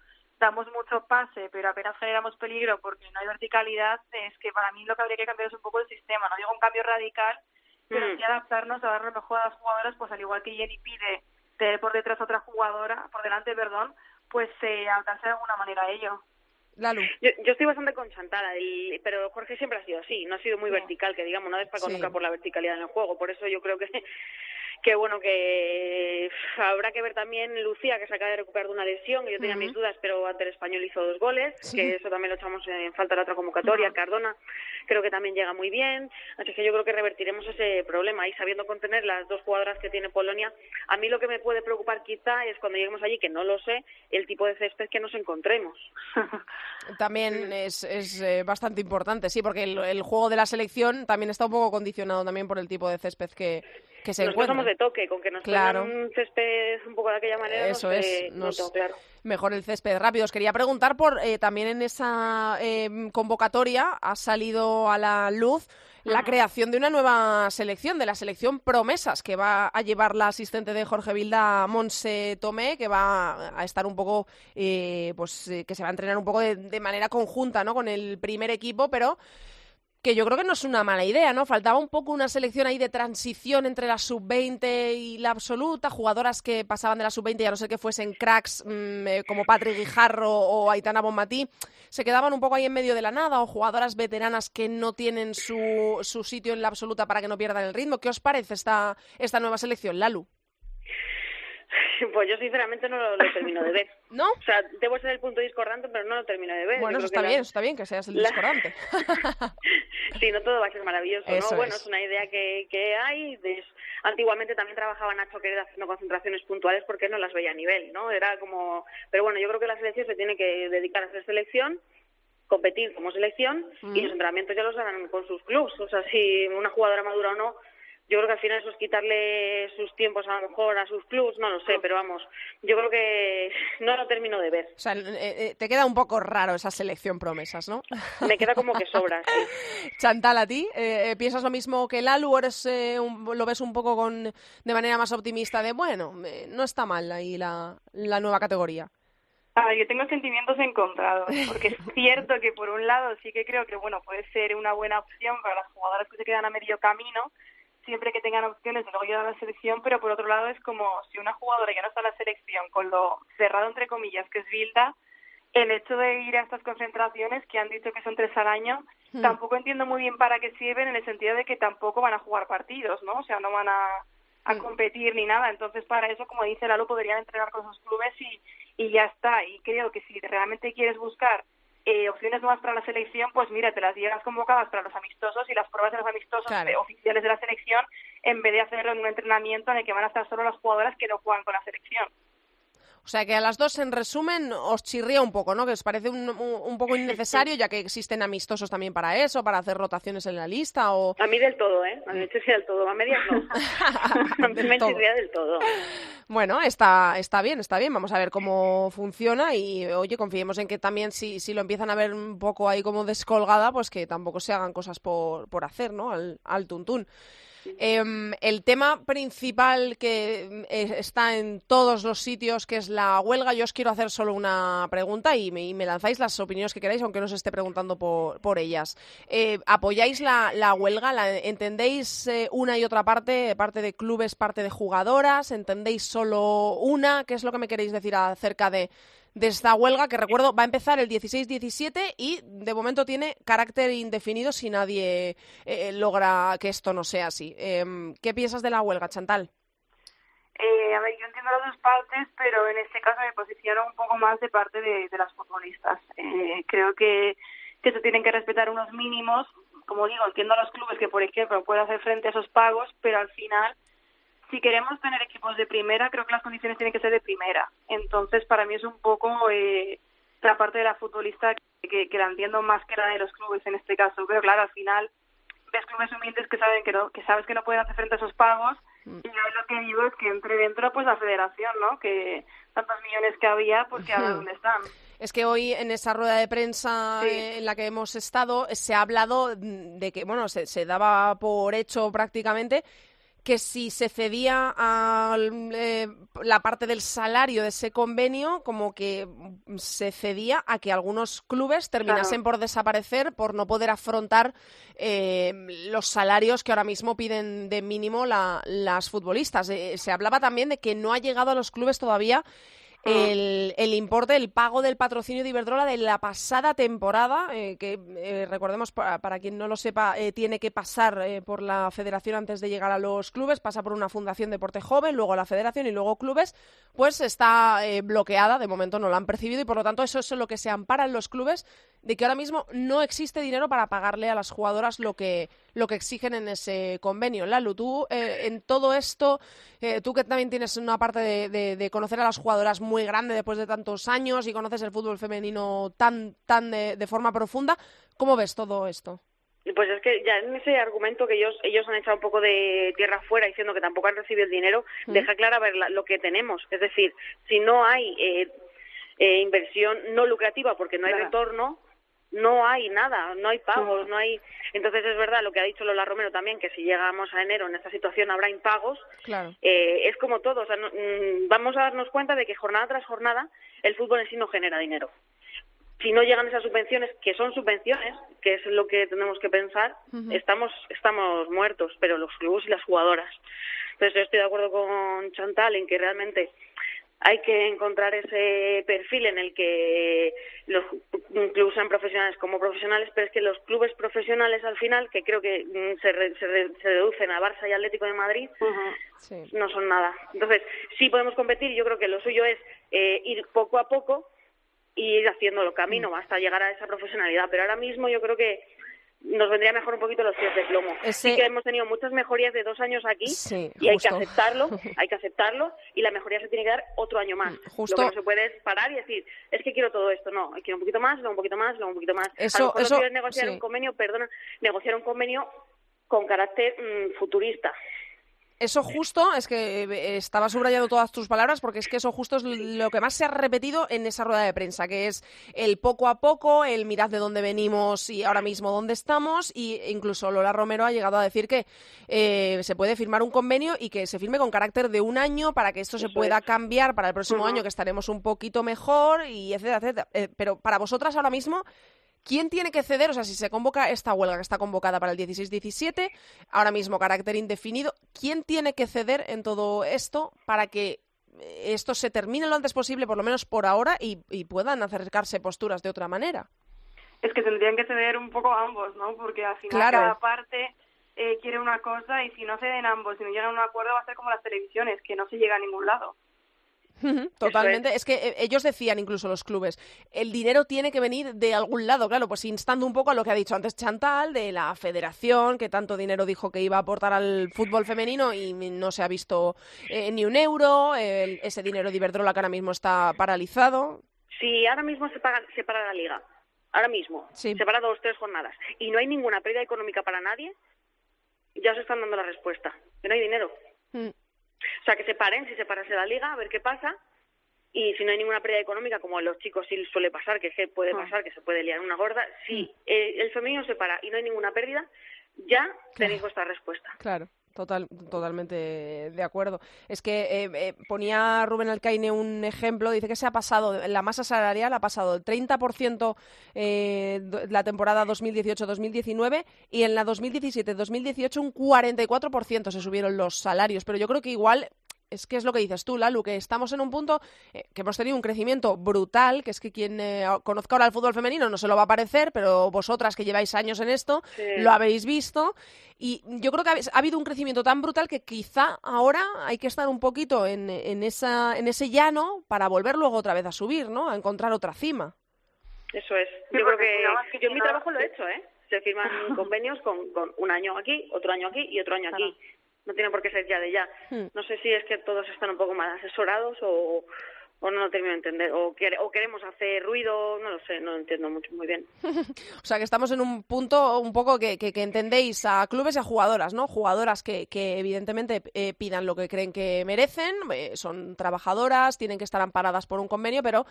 damos mucho pase, pero apenas generamos peligro porque no hay verticalidad, es que para mí lo que habría que cambiar es un poco el sistema. No digo un cambio radical, pero mm. sí adaptarnos a darle mejor a las jugadoras, pues al igual que Jenny pide tener por detrás otra jugadora, por delante, perdón, pues eh, adaptarse de alguna manera a ello. Lalu. Yo, yo estoy bastante con el- pero Jorge siempre ha sido así, no ha sido muy vertical, que digamos, no Sí. nunca por la verticalidad en el juego, por eso yo creo que que bueno que habrá que ver también Lucía que se acaba de recuperar de una lesión que yo tenía mis dudas pero ante el español hizo dos goles Sí. que eso también lo echamos en falta la otra convocatoria Cardona creo que también llega muy bien así que yo creo que revertiremos ese problema y sabiendo contener las dos jugadoras que tiene Polonia a mí lo que me puede preocupar quizá es cuando lleguemos allí que no lo sé el tipo de césped que nos encontremos. También es, es eh, bastante importante, sí, porque el, el juego de la selección también está un poco condicionado también por el tipo de césped que, que se Nosotros somos de toque, con que nos Claro. un césped un poco de aquella manera, Eso es, nos- noto, claro. Mejor el césped rápido. Os quería preguntar por eh, también en esa eh, convocatoria ha salido a la luz la creación de una nueva selección, de la selección Promesas, que va a llevar la asistente de Jorge Vilda, Monse Tomé, que va a estar un poco, eh, pues eh, que se va a entrenar un poco de, de manera conjunta, ¿no? Con el primer equipo, pero que yo creo que no es una mala idea, ¿no? Faltaba un poco una selección ahí de transición entre la sub-20 y la absoluta, jugadoras que pasaban de la sub-20 y a no ser que fuesen cracks mm, eh, como Patrick Guijarro o Aitana Bonmatí, se quedaban un poco ahí en medio de la nada, o jugadoras veteranas que no tienen su, su sitio en la absoluta para que no pierdan el ritmo. ¿Qué os parece esta, esta nueva selección, Lalu? Pues yo sinceramente no lo, lo termino de ver. ¿No? O sea, debo ser el punto discordante, pero no lo termino de ver. Bueno, Yo eso está bien, la- está bien, que seas el la- discordante. sí, no todo va a ser maravilloso, Eso ¿no? Bueno, es. es una idea que, que hay. de- Antiguamente también trabajaba Nacho Querer haciendo concentraciones puntuales porque no las veía a nivel, ¿no? Era como... Pero bueno, yo creo que la selección se tiene que dedicar a hacer selección competir como selección y los entrenamientos ya los harán con sus clubs. O sea, si una jugadora madura o no, yo creo que al final eso es quitarle sus tiempos a lo mejor a sus clubs, no lo sé, pero vamos, yo creo que no lo termino de ver. O sea, eh, eh, te queda un poco raro esa selección promesas, ¿no? Me queda como que sobra, sí. Chantal, ¿a ti? Eh, ¿Piensas lo mismo que Lalu o eres, eh, un- lo ves un poco con, de manera más optimista de, bueno, eh, no está mal ahí la, la nueva categoría? A ver, yo tengo sentimientos encontrados, porque es cierto que por un lado sí que creo que bueno puede ser una buena opción para las jugadoras que se quedan a medio camino, siempre que tengan opciones de luego llegar a la selección, pero por otro lado es como si una jugadora ya no está en la selección con lo cerrado entre comillas que es Vilda, el hecho de ir a estas concentraciones que han dicho que son tres al año, Hmm. tampoco entiendo muy bien para qué sirven en el sentido de que tampoco van a jugar partidos, ¿no? O sea, no van a, a Hmm. competir ni nada. Entonces, para eso, como dice Lalo, podrían entrenar con sus clubes y, y ya está. Y creo que si realmente quieres buscar eh, opciones nuevas para la selección, pues mira, te las llevas convocadas para los amistosos y las pruebas de los amistosos Claro. de- oficiales de la selección, en vez de hacerlo en un entrenamiento en el que van a estar solo las jugadoras que no juegan con la selección. O sea que a las dos, en resumen, os chirría un poco, ¿no? Que os parece un, un- poco innecesario, ya que existen amistosos también para eso, para hacer rotaciones en la lista o... A mí del todo, ¿eh? A mí me chirría del todo. A medias no. a mí me chirría del todo. Bueno, está, está bien, está bien. Vamos a ver cómo funciona y, oye, confiemos en que también si, si lo empiezan a ver un poco ahí como descolgada, pues que tampoco se hagan cosas por, por hacer, ¿no? Al, al tuntún. Em, el tema principal que eh, está en todos los sitios, que es la huelga, yo os quiero hacer solo una pregunta y me, lanzáis las opiniones que queráis, aunque no os esté preguntando por, ellas. Eh, ¿Apoyáis la, la huelga? ¿La, ¿Entendéis eh, una y otra parte, parte de clubes, parte de jugadoras? ¿Entendéis solo una? ¿Qué es lo que me queréis decir acerca de, de esta huelga que recuerdo va a empezar el 16-17 y de momento tiene carácter indefinido si nadie eh, logra que esto no sea así. Em, ¿Qué piensas de la huelga, Chantal? Eh, a ver, yo entiendo las dos partes, pero en este caso me posiciono un poco más de parte de, de las futbolistas. Eh, creo que, que se tienen que respetar unos mínimos. Como digo, entiendo a los clubes que, por ejemplo, pueden hacer frente a esos pagos, pero al final, si queremos tener equipos de primera, creo que las condiciones tienen que ser de primera. Entonces, para mí es un poco eh, la parte de la futbolista que, que la entiendo más que la de los clubes en este caso. Pero claro, al final ves clubes humildes que saben que no, que sabes que no pueden hacer frente a esos pagos y yo lo que digo es que entre dentro pues la federación, ¿no? Que tantos millones que había, pues que a ver dónde están. Es que hoy en esa rueda de prensa Sí. eh, en la que hemos estado se ha hablado mm, de que, bueno, se, se daba por hecho prácticamente que si se cedía a la parte del salario de ese convenio, como que se cedía a que algunos clubes terminasen por desaparecer por no poder afrontar eh, los salarios que ahora mismo piden de mínimo la- las futbolistas. Eh, se hablaba también de que no ha llegado a los clubes todavía el, el, importe, el pago del patrocinio de Iberdrola de la pasada temporada, eh, que eh, recordemos, para, para, quien no lo sepa, eh, tiene que pasar eh, por la federación antes de llegar a los clubes, pasa por una fundación deporte joven, luego la federación y luego clubes, pues está eh, bloqueada, de momento no la han percibido y por lo tanto eso es lo que se ampara en los clubes de que ahora mismo no existe dinero para pagarle a las jugadoras lo que, lo que exigen en ese convenio. Lalu, tú eh, en todo esto, eh, tú que también tienes una parte de, de, de, conocer a las jugadoras muy grande después de tantos años y conoces el fútbol femenino tan, tan de, de forma profunda, ¿cómo ves todo esto? Pues es que ya en ese argumento que ellos ellos han echado un poco de tierra afuera diciendo que tampoco han recibido el dinero, ¿Mm? deja clara ver la, lo que tenemos. Es decir, si no hay eh, eh, inversión no lucrativa porque no hay claro. retorno, no hay nada, no hay pagos, no hay. Entonces es verdad lo que ha dicho Lola Romero también, que si llegamos a enero en esta situación habrá impagos. Claro. Eh, es como todo, o sea, no, mm, vamos a darnos cuenta de que jornada tras jornada el fútbol en sí no genera dinero. Si no llegan esas subvenciones, que son subvenciones, que es lo que tenemos que pensar, uh -huh. estamos estamos muertos, pero los clubes y las jugadoras. Entonces yo estoy de acuerdo con Chantal en que realmente hay que encontrar ese perfil en el que los clubes sean profesionales como profesionales, pero es que los clubes profesionales al final, que creo que mm, se, re, se, re, se reducen a Barça y Atlético de Madrid, uh -huh. sí. no son nada. Entonces, sí podemos competir, yo creo que lo suyo es eh, ir poco a poco y ir haciéndolo camino mm. hasta llegar a esa profesionalidad, pero ahora mismo yo creo que nos vendría mejor un poquito los pies de plomo. Ese... Sí que hemos tenido muchas mejorías de dos años aquí sí, y hay que aceptarlo, hay que aceptarlo y la mejoría se tiene que dar otro año más. Justo... Lo que no se puede es parar y decir, es que quiero todo esto, no, quiero un poquito más, luego un poquito más, luego un poquito más. Eso, a lo mejor eso, no negociar sí. un convenio, perdona, negociar un convenio con carácter mmm, futurista eso justo es que eh, estaba subrayando todas tus palabras porque es que eso justo es lo que más se ha repetido en esa rueda de prensa, que es el poco a poco, el mirad de dónde venimos y ahora mismo dónde estamos y incluso Lola Romero ha llegado a decir que eh, se puede firmar un convenio y que se firme con carácter de un año para que esto se pueda cambiar para el próximo uh -huh. año que estaremos un poquito mejor y etcétera, etcétera. Eh, pero para vosotras ahora mismo ¿Quién tiene que ceder? O sea, si se convoca esta huelga que está convocada para el 16-17, ahora mismo carácter indefinido, ¿quién tiene que ceder en todo esto para que esto se termine lo antes posible, por lo menos por ahora, y, y puedan acercarse posturas de otra manera? Es que tendrían que ceder un poco ambos, ¿no? Porque al final claro. cada parte eh, quiere una cosa y si no ceden ambos, si no llegan a un acuerdo, va a ser como las televisiones, que no se llega a ningún lado. Totalmente. Es. es. que eh, ellos decían, incluso los clubes, el dinero tiene que venir de algún lado, claro, pues instando un poco a lo que ha dicho antes Chantal, de la federación, que tanto dinero dijo que iba a aportar al fútbol femenino y no se ha visto eh, ni un euro, el, ese dinero de Iberdrola que ahora mismo está paralizado. Sí, ahora mismo se, paga, se para la liga, ahora mismo, sí. se para dos, tres jornadas, y no hay ninguna pérdida económica para nadie, ya se están dando la respuesta, que no hay dinero. Mm. O sea, que se paren, si se parase la liga, a ver qué pasa. Y si no hay ninguna pérdida económica, como a los chicos sí suele pasar, que se puede pasar, que se puede liar una gorda, si eh, el femenino se para y no hay ninguna pérdida, ya tenéis vuestra respuesta. Claro. Total, totalmente de acuerdo. Es que eh, eh, ponía Rubén Alcaine un ejemplo, dice que se ha pasado, la masa salarial ha pasado del 30% eh, la temporada 2018-2019 y en la 2017-2018 un 44% se subieron los salarios, pero yo creo que igual es que es lo que dices tú, Lalu, que estamos en un punto eh, que hemos tenido un crecimiento brutal, que es que quien eh, conozca ahora el fútbol femenino no se lo va a parecer, pero vosotras que lleváis años en esto sí. lo habéis visto. Y yo creo que ha, ha, habido un crecimiento tan brutal que quizá ahora hay que estar un poquito en, en, esa, en ese llano para volver luego otra vez a subir, ¿no? A encontrar otra cima. Eso es. Yo creo que yo en mi trabajo lo he hecho, ¿eh? Se firman convenios con, con un año aquí, otro año aquí y otro año aquí no tiene por qué ser ya de ya. Hmm. No sé si es que todos están un poco mal asesorados o, o no lo termino de entender, o, quer o queremos hacer ruido, no lo sé, no lo entiendo mucho muy bien. o sea que estamos en un punto un poco que, que, que entendéis a clubes y a jugadoras, ¿no? Jugadoras que, que evidentemente eh, pidan lo que creen que merecen, eh, son trabajadoras, tienen que estar amparadas por un convenio, pero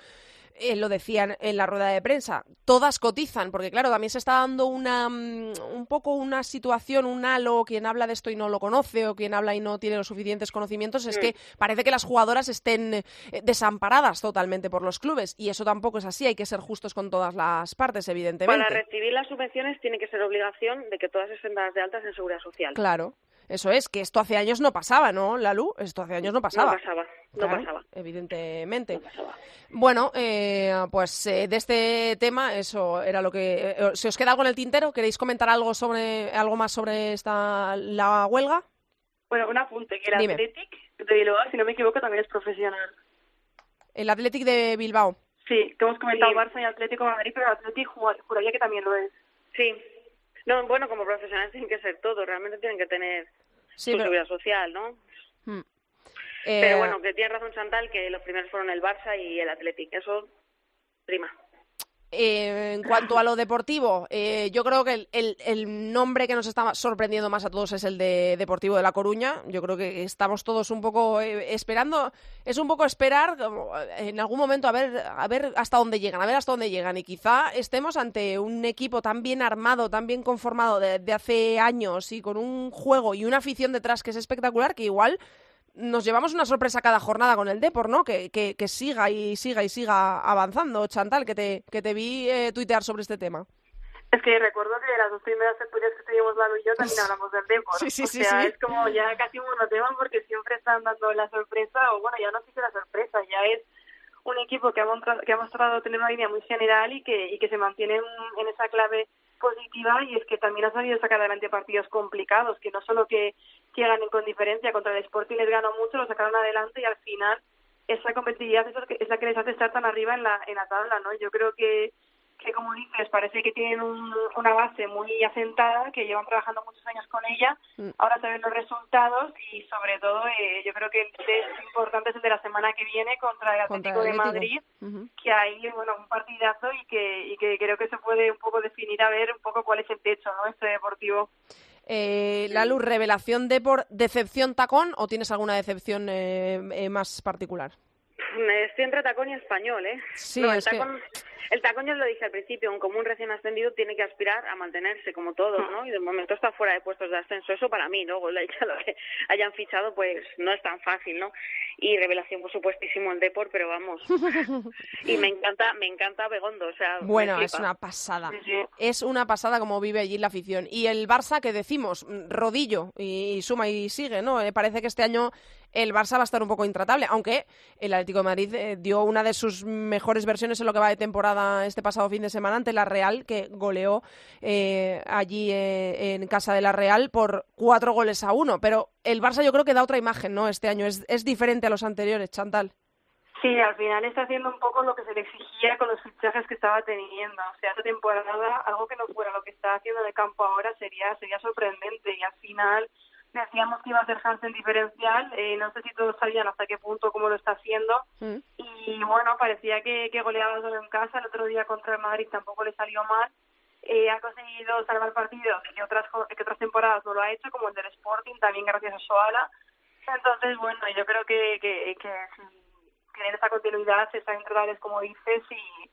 eh, lo decían en la rueda de prensa, todas cotizan, porque claro, también se está dando una um, un poco una situación, un halo, quien habla de esto y no lo conoce, o quien habla y no tiene los suficientes conocimientos, es mm. que parece que las jugadoras estén eh, desamparadas totalmente por los clubes, y eso tampoco es así, hay que ser justos con todas las partes, evidentemente. Para recibir las subvenciones tiene que ser obligación de que todas estén dadas de altas en seguridad social. Claro. Eso es, que esto hace años no pasaba, ¿no, Lalu? Esto hace años no pasaba. No pasaba. No pasaba. Evidentemente. Bueno, eh, pues eh, de este tema, eso era lo que. Eh, ¿Se os queda algo en el tintero? ¿Queréis comentar algo sobre algo más sobre esta la huelga? Bueno, un apunte, que el Athletic de Bilbao, si no me equivoco, también es profesional. El Athletic de Bilbao. Sí, que hemos comentado Barça y Atlético de Madrid, pero el Athletic juraría que también lo es. Sí. No, bueno, como profesionales tienen que ser todos, realmente tienen que tener su seguridad social, ¿no? Hmm. Pero eh, bueno, que tiene razón Chantal que los primeros fueron el Barça y el Athletic, eso prima. Eh, en cuanto a lo deportivo, eh, yo creo que el, nombre que nos está sorprendiendo más a todos es el de Deportivo de La Coruña. Yo creo que estamos todos un poco esperando, es un poco esperar en algún momento a ver, a ver hasta dónde llegan, a ver hasta dónde llegan. Y quizá estemos ante un equipo tan bien armado, tan bien conformado de, de hace años y con un juego y una afición detrás que es espectacular, que igual nos llevamos una sorpresa cada jornada con el Depor, ¿no? Que, que, que, siga y siga y siga avanzando. Chantal, que te, que te vi eh, tuitear sobre este tema. Es que recuerdo que las dos primeras tertulias que tuvimos Lalo y yo también hablamos del Depor. Sí, sí, o sí, sea, es como ya casi un monotema porque siempre están dando la sorpresa, o bueno, ya no sé si la sorpresa, ya es un equipo que ha mostrado, que ha mostrado tener una línea muy general y que, y que se mantiene en esa clave positiva y es que también ha sabido sacar adelante partidos complicados, que no solo que, que ganen con diferencia, contra el Sporting les ganó mucho, lo sacaron adelante y al final esa competitividad es la que les hace estar tan arriba en la, en la tabla, ¿no? Yo creo que, que como dices, parece que tienen una base muy asentada, que llevan trabajando muchos años con ella, mm. ahora se ven los resultados y sobre todo eh, yo creo que el test importante es el de la semana que viene contra el Atlético, de Madrid, que hay bueno, un partidazo y que, y que creo que se puede un poco definir a ver un poco cuál es el techo, ¿no? Este deportivo. Eh, la luz, revelación de por decepción tacón o tienes alguna decepción eh, eh más particular? Estoy entre tacón y español, ¿eh? Sí, es que el tacón ya lo dije al principio, un común recién ascendido tiene que aspirar a mantenerse como todos, ¿no? Y de momento está fuera de puestos de ascenso. Eso para mí, luego lo que hayan fichado, pues no es tan fácil, ¿no? Y revelación, por supuestísimo, el Depor, pero vamos. y me encanta, me encanta Begondo, o sea. Bueno, es una pasada. Es una pasada como vive allí la afición. Y el Barça, que decimos, rodillo y, suma y sigue, ¿no? Me parece que este año el Barça va a estar un poco intratable, aunque el Atlético de Madrid eh, dio una de sus mejores versiones en lo que va de temporada este pasado fin de semana ante la Real, que goleó eh, allí eh, en casa de la Real por cuatro goles a uno. Pero el Barça yo creo que da otra imagen, ¿no? Este año es, es diferente a los anteriores, Chantal. Sí, al final está haciendo un poco lo que se le exigía con los fichajes que estaba teniendo. O sea, esta temporada, algo que no fuera lo que está haciendo de campo ahora sería sería sorprendente y al final decíamos que iba a ser Hansen diferencial, eh, no sé si todos sabían hasta qué punto cómo lo está haciendo. Mm. y bueno, parecía que, que goleaba solo en casa, el otro día contra el Madrid tampoco le salió mal, eh, ha conseguido salvar partidos que otras, que otras temporadas no lo ha hecho, como el del Sporting, también gracias a Soala, entonces bueno, yo creo que, que, que, que en esta continuidad se están tales como dices y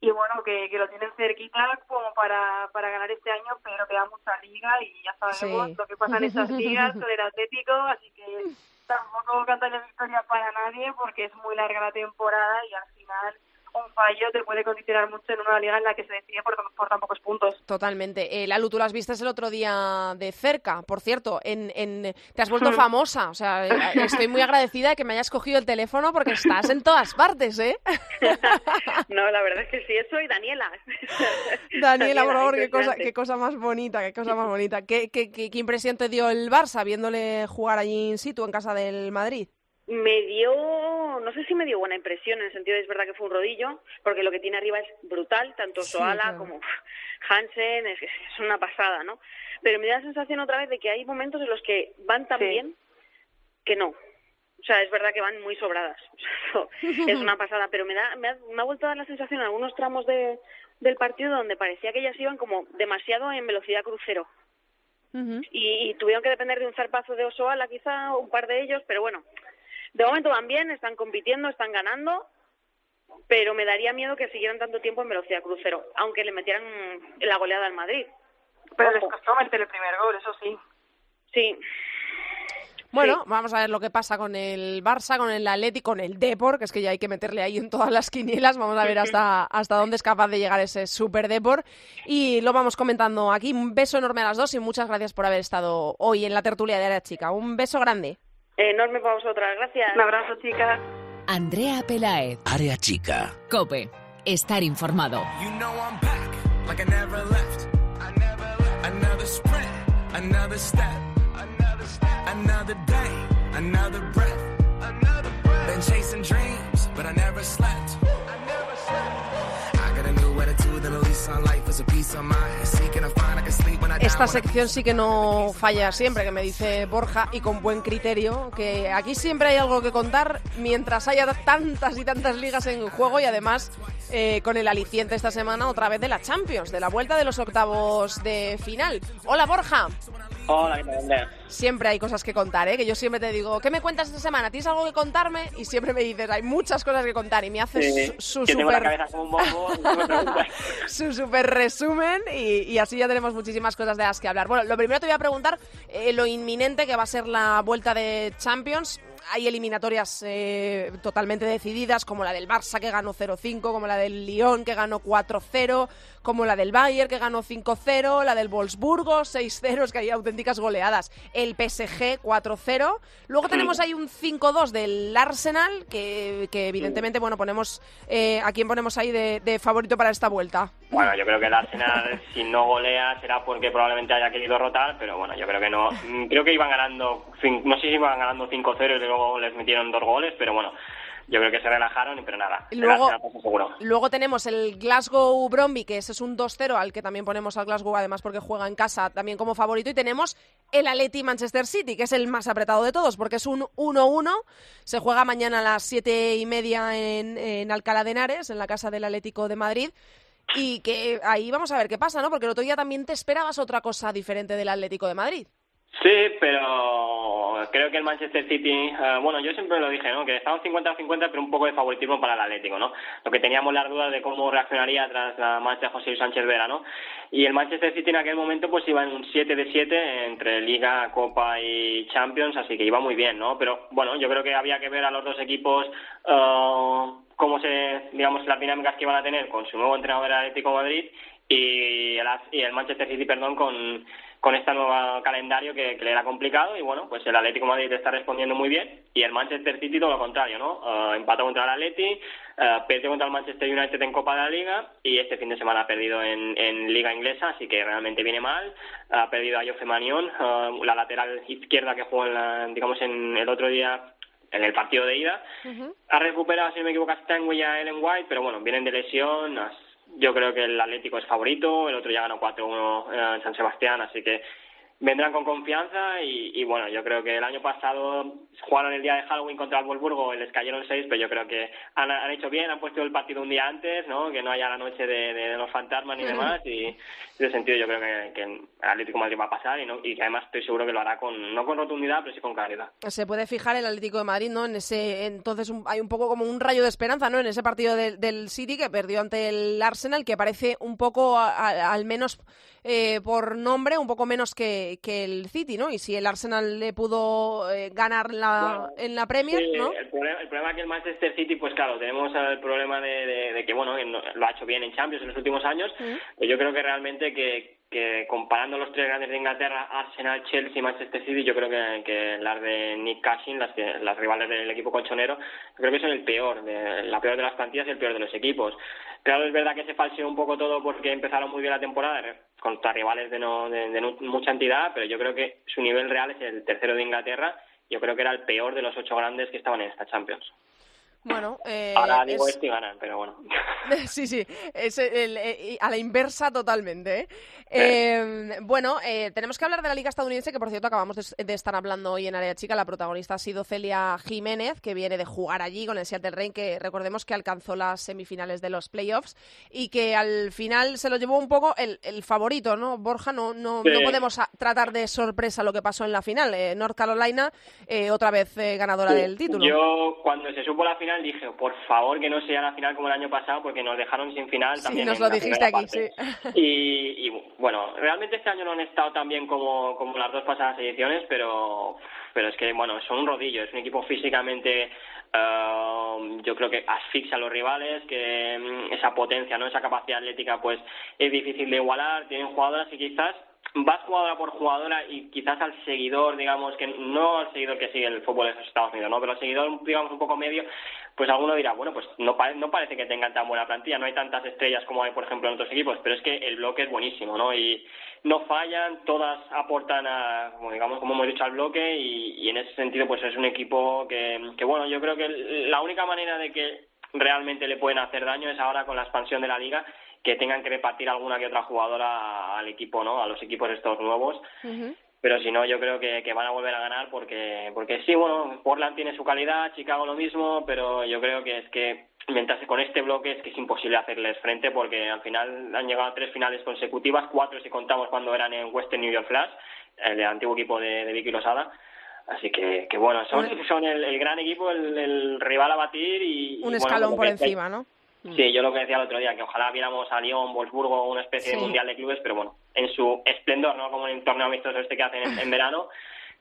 y bueno, que, que lo tienen cerquita como para, para ganar este año, pero queda mucha liga y ya sabemos lo que pasa en esas ligas con el Atlético, así que tampoco cantan la victoria para nadie porque es muy larga la temporada y al final un fallo te puede condicionar mucho en una liga en la que se decide por, por tan pocos puntos. Totalmente. Eh, Lalu, tú las viste el otro día de cerca, por cierto. En, en, te has vuelto famosa. O sea, eh, estoy muy agradecida de que me hayas cogido el teléfono porque estás en todas partes, ¿eh? no, la verdad es que sí, soy Daniela. Daniela, por favor, qué cosa, qué cosa más bonita, qué cosa más bonita. ¿Qué, qué, qué, qué impresión te dio el Barça viéndole jugar allí in situ en casa del Madrid? Me dio, no sé si me dio buena impresión, en el sentido de es verdad que fue un rodillo, porque lo que tiene arriba es brutal, tanto Soala como Hansen, es, es una pasada, ¿no? Pero me da la sensación otra vez de que hay momentos en los que van tan bien que no. O sea, es verdad que van muy sobradas. es una pasada, pero me, da, me, ha, me ha vuelto a dar la sensación en algunos tramos de, del partido donde parecía que ellas iban como demasiado en velocidad crucero. y, y, tuvieron que depender de un zarpazo de Osoala, quizá, un par de ellos, pero bueno, de momento van bien, están compitiendo, están ganando, pero me daría miedo que siguieran tanto tiempo en velocidad crucero, aunque le metieran la goleada al Madrid. Pero les costó meter el primer gol, eso sí. Sí. Bueno, vamos a ver lo que pasa con el Barça, con el Atlético, con el Depor, que es que ya hay que meterle ahí en todas las quinielas. Vamos a ver hasta, hasta dónde es capaz de llegar ese Super Depor. Y lo vamos comentando aquí. Un beso enorme a las dos y muchas gracias por haber estado hoy en la tertulia de Área Chica. Un beso grande. Enorme para vosotras, gracias. Un abrazo, chicas. Andrea Pelaez. Área chica. Cope. Estar informado. You know I'm back, like I never left. I never left. Another sprint, another step, another step, another day, another breath, another breath. Been chasing dreams, but I never slept. I never slept. Esta sección sí que no falla siempre, que me dice Borja, y con buen criterio, que aquí siempre hay algo que contar mientras haya tantas y tantas ligas en juego y además eh, con el aliciente esta semana otra vez de la Champions, de la vuelta de los octavos de final. Hola Borja. Hola, ¿qué tal? Siempre hay cosas que contar, ¿eh? que yo siempre te digo, ¿qué me cuentas esta semana? ¿Tienes algo que contarme? Y siempre me dices, hay muchas cosas que contar y me haces Sí, su, su que tengo la super cabeza como un bombo, su super resumen y, y así ya tenemos muchísimas cosas de las que hablar. Bueno, lo primero te voy a preguntar eh, lo inminente que va a ser la vuelta de Champions. Hay eliminatorias eh, totalmente decididas, como la del Barça que ganó 0-5, como la del Lyon que ganó 4-0, como la del Bayern que ganó 5-0, la del Wolfsburgo 6-0, es que hay auténticas goleadas. El PSG 4-0. Luego tenemos ahí un 5-2 del Arsenal, que, que evidentemente, bueno, ponemos eh, a quién ponemos ahí de, de favorito para esta vuelta. Bueno, yo creo que el Arsenal, si no golea, será porque probablemente haya querido rotar, pero bueno, yo creo que no. Mm, Creo que iban ganando, no sé si iban ganando 5-0 y luego les metieron dos goles, pero bueno, yo creo que se relajaron, pero nada. Luego- seguro. Luego tenemos el Glasgow Bromby, que ese es un 2-0, al que también ponemos al Glasgow, además porque juega en casa también como favorito. Y tenemos el Atleti Manchester City, que es el más apretado de todos, porque es un 1-1. Se juega mañana a las siete y media en, en Alcalá de Henares, en la casa del Atlético de Madrid. Y que ahí vamos a ver qué pasa, ¿no? Porque el otro día también te esperabas otra cosa diferente del Atlético de Madrid. Sí, pero creo que el Manchester City, eh, bueno, yo siempre lo dije, ¿no? Que estaba 50-50, pero un poco de favoritismo para el Atlético, ¿no? Lo que teníamos las dudas de cómo reaccionaría tras la marcha de José Sánchez Vera, ¿no? Y el Manchester City en aquel momento pues iba en un 7 de 7 entre Liga, Copa y Champions, así que iba muy bien, ¿no? Pero bueno, yo creo que había que ver a los dos equipos eh, cómo se, digamos, las dinámicas que iban a tener con su nuevo entrenador del Atlético Madrid y el, y el Manchester City, perdón, con, con este nuevo calendario que, que le era complicado y bueno, pues el Atlético de Madrid está respondiendo muy bien y el Manchester City todo lo contrario, ¿no? Eh, empató contra el Atleti, eh, perdió contra el Manchester United en Copa de la Liga y este fin de semana ha perdido en, en Liga Inglesa, así que realmente viene mal. Ha perdido a Jose Manión, eh, la lateral izquierda que jugó, en la- digamos, en el otro día en el partido de ida. Ha recuperado, si no me equivoco, a Stanway y a Ellen White, pero bueno, vienen de lesión. Yo creo que el Atlético es favorito, el otro ya ganó 4-1 eh, en San Sebastián, así que vendrán con confianza y, y bueno, yo creo que el año pasado jugaron el día de Halloween contra el Wolfsburgo y les cayeron seis, pero yo creo que han, han hecho bien, han puesto el partido un día antes, ¿no? Que no haya la noche de, de los fantasmas ni demás y en ese sentido yo creo que, que el Atlético de Madrid va a pasar y, no, y que además estoy seguro que lo hará con, no con rotundidad, pero sí con claridad. se puede fijar el Atlético de Madrid, ¿no? En ese, entonces un- hay un poco como un rayo de esperanza, ¿no? En ese partido del, del City que perdió ante el Arsenal, que parece un poco, a- a- al menos eh, por nombre, un poco menos que, que el City, ¿no? Y si el Arsenal le pudo eh, ganar la, Bueno, en la Premier, ¿no? el, problema, el problema es que el Manchester City, pues claro, tenemos el problema de, de- de que, bueno, lo ha hecho bien en Champions en los últimos años, pero yo creo que realmente que, que comparando los tres grandes de Inglaterra, Arsenal, Chelsea y Manchester City, yo creo que, que las de Nick Cashin, las, que, las rivales del equipo colchonero, yo creo que son el peor, de, la peor de las plantillas y el peor de los equipos. Claro, es verdad que se falseó un poco todo porque empezaron muy bien la temporada contra rivales de, no, de, de mucha entidad, pero yo creo que su nivel real es el tercero de Inglaterra. Yo creo que era el peor de los ocho grandes que estaban en esta Champions. Bueno, eh, Ahora digo es- ganan, pero bueno. Sí, sí, es el- eh, a la inversa totalmente. ¿eh? Eh, bueno, eh, tenemos que hablar de la Liga Estadounidense, que por cierto acabamos de, de estar hablando hoy en Área Chica. La protagonista ha sido Celia Jiménez, que viene de jugar allí con el Seattle Reign, que recordemos que alcanzó las semifinales de los playoffs y que al final se lo llevó un poco el, el favorito, ¿no? Borja, no, no, Sí. no podemos tratar de sorpresa lo que pasó en la final. Eh, North Carolina, eh, otra vez ganadora del título. Yo, cuando se supo la final, dije, por favor, que no sea la final como el año pasado, porque nos dejaron sin final Sí, también. nos en lo la dijiste aquí, parte. Y, y, bueno, realmente este año no han estado tan bien como, como las dos pasadas ediciones, pero, pero es que, bueno, son un rodillo, es un equipo físicamente. eh, yo creo que asfixia a los rivales, que mm, esa potencia, no esa capacidad atlética, pues es difícil de igualar. Tienen jugadoras y quizás vas jugadora por jugadora y quizás al seguidor, digamos, que no al seguidor que sigue el fútbol de Estados Unidos, ¿no? Pero al seguidor, digamos, un poco medio, pues alguno dirá, bueno, pues no, parece que tengan tan buena plantilla, no hay tantas estrellas como hay, por ejemplo, en otros equipos, pero es que el bloque es buenísimo, ¿no? Y no fallan, todas aportan, a, como digamos, como hemos dicho, al bloque y, en ese sentido, pues es un equipo que, bueno, yo creo que la única manera de que realmente le pueden hacer daño es ahora con la expansión de la liga que tengan que repartir alguna que otra jugadora al equipo, ¿no? A los equipos estos nuevos. Pero si no, yo creo que, que, van a volver a ganar porque, porque sí, bueno, Portland tiene su calidad, Chicago lo mismo, pero yo creo que es que mientras con este bloque es que es imposible hacerles frente porque al final han llegado a tres finales consecutivas, cuatro si contamos cuando eran en Western New York Flash, el antiguo equipo de, de Vicky Losada. Así que, que bueno, son, son el, gran equipo, el, rival a batir y... Un escalón por encima, ¿no? Mm. Sí, yo lo que decía el otro día, que ojalá viéramos a Lyon, Wolfsburgo, una especie de mundial de clubes, pero bueno, en su esplendor, no como en el torneo amistoso este que hacen en, verano.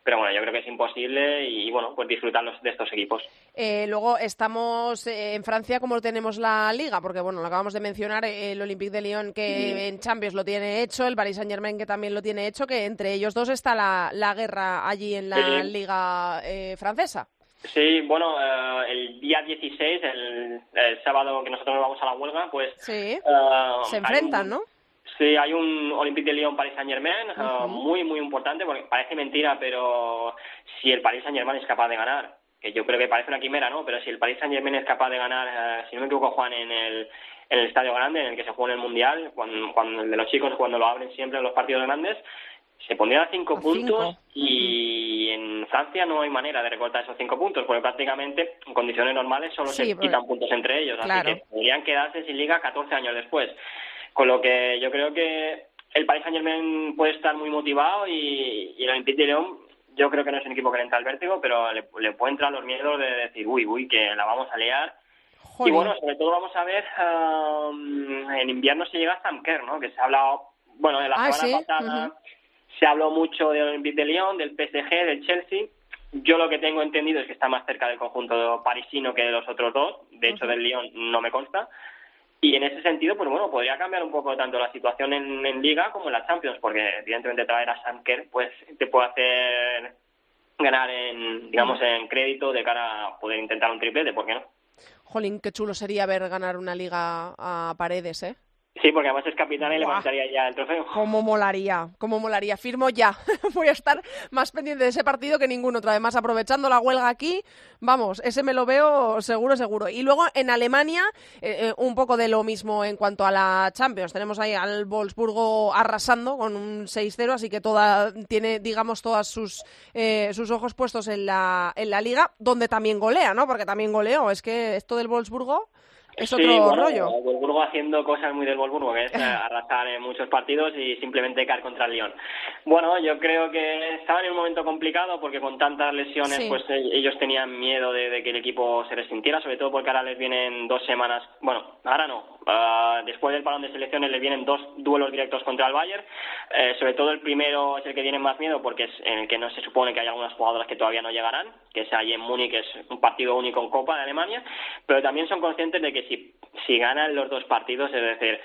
Pero bueno, yo creo que es imposible y bueno, pues disfrutar de estos equipos. Eh, luego estamos eh, en Francia, como tenemos la liga? Porque bueno, lo acabamos de mencionar, eh, el Olympique de Lyon que en Champions lo tiene hecho, el Paris Saint Germain que también lo tiene hecho, que entre ellos dos está la, la guerra allí en la liga francesa. Sí, bueno, eh, el día 16, el, sábado que nosotros nos vamos a la huelga, pues... Sí, eh, se enfrentan, ¿no? Sí, hay un Olympique de Lyon Paris Saint Germain eh, muy, muy importante, porque parece mentira, pero si el Paris Saint Germain es capaz de ganar, que yo creo que parece una quimera, ¿no? Pero si el Paris Saint Germain es capaz de ganar, si no me equivoco, Juan, en el, en el estadio grande, en el que se juega en el Mundial, cuando, cuando el de los chicos, cuando lo abren siempre en los partidos grandes, se pondrían a cinco puntos y en Francia no hay manera de recortar esos cinco puntos, porque prácticamente en condiciones normales solo se quitan puntos entre ellos, así que podrían quedarse sin liga 14 años después. Con lo que yo creo que el Paris Saint Germain puede estar muy motivado y, el Olympique de León yo creo que no es un equipo que le entra al vértigo, pero le, le puede entrar los miedos de decir, uy, uy, que la vamos a liar. Y bueno, sobre todo vamos a ver, um, en invierno se llega a Sam Kerr, ¿no? Que se ha hablado, bueno, de la ah, semana pasada se habló mucho del Olympique de Lyon, del PSG, del Chelsea. Yo lo que tengo entendido es que está más cerca del conjunto parisino que de los otros dos. De hecho, del Lyon no me consta. Y en ese sentido, pues bueno, podría cambiar un poco tanto la situación en, Liga como en la Champions, porque evidentemente traer a Sanker pues te puede hacer ganar en, digamos, en crédito de cara a poder intentar un triplete, ¿por qué no? Jolín, qué chulo sería ver ganar una liga a paredes, ¿eh? Sí, porque además es capitán y levantaría ya el trofeo. ¿Cómo molaría? ¿Cómo molaría? Firmo ya. Voy a estar más pendiente de ese partido que ningún otro. Además, aprovechando la huelga aquí, vamos, ese me lo veo seguro, seguro. Y luego en Alemania, eh, eh, un poco de lo mismo en cuanto a la Champions. Tenemos ahí al Wolfsburgo arrasando con un 6-0, así que toda, tiene, digamos, todos sus, eh, sus ojos puestos en la, en la liga, donde también golea, ¿no? Porque también goleó. Es que esto del Wolfsburgo es otro sí, rollo. El Wolfsburgo haciendo cosas muy del Wolfsburgo, que es arrasar en muchos partidos y simplemente caer contra el Lyon. Bueno, yo creo que estaban en un momento complicado porque con tantas lesiones, pues eh, ellos tenían miedo de, que el equipo se resintiera, sobre todo porque ahora les vienen dos semanas, bueno, ahora no, ah, después del balón de selecciones les vienen dos duelos directos contra el Bayern. Eh, sobre todo el primero es el que tienen más miedo porque es en el que no se supone que hay algunas jugadoras que todavía no llegarán, que es ahí en Múnich, que es un partido único en Copa de Alemania, pero también son conscientes de que si, si ganan los dos partidos, es decir,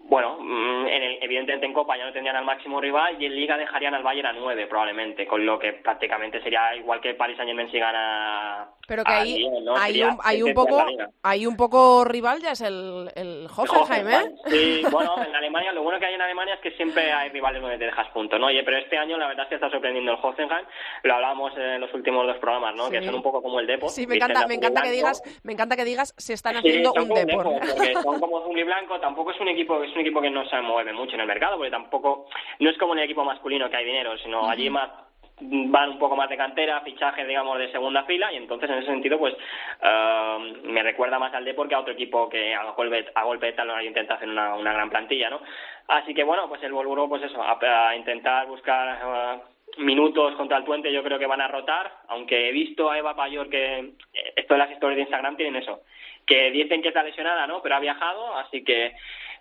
bueno, mm, en el, evidentemente en Copa ya no tendrían al máximo rival y en Liga dejarían al Bayern a nueve probablemente, con lo que prácticamente sería igual que Paris Saint Germain si gana. Pero que ahí hay, un, hay un poco hay un poco rival ya es el, el Hoffenheim, ¿eh? Sí, bueno, en Alemania lo bueno que hay en Alemania es que siempre hay rivales donde te dejas puntos, ¿no? Oye, pero este año la verdad es que está sorprendiendo el Hoffenheim, lo hablábamos en los últimos dos programas, ¿no? Que son un poco como el Depor. Sí, me encanta, me encanta que digas, me encanta que digas se están haciendo un Depor. porque son como Zumbi Blanco, tampoco es un equipo es un equipo que no se mueve mucho en el mercado, porque tampoco, no es como en el equipo masculino que hay dinero, sino allí más van un poco más de cantera, fichajes, digamos, de segunda fila, y entonces en ese sentido, pues eh, me recuerda más al Depor que a otro equipo que a golpe, a golpe de talón intenta hacer una, una gran plantilla, ¿no? Así que bueno, pues el Volvo, pues eso, a, intentar buscar eh, minutos contra el puente, yo creo que van a rotar, aunque he visto a Eva Payor que eh, esto de las historias de Instagram tienen eso, que dicen que está lesionada, ¿no? Pero ha viajado, así que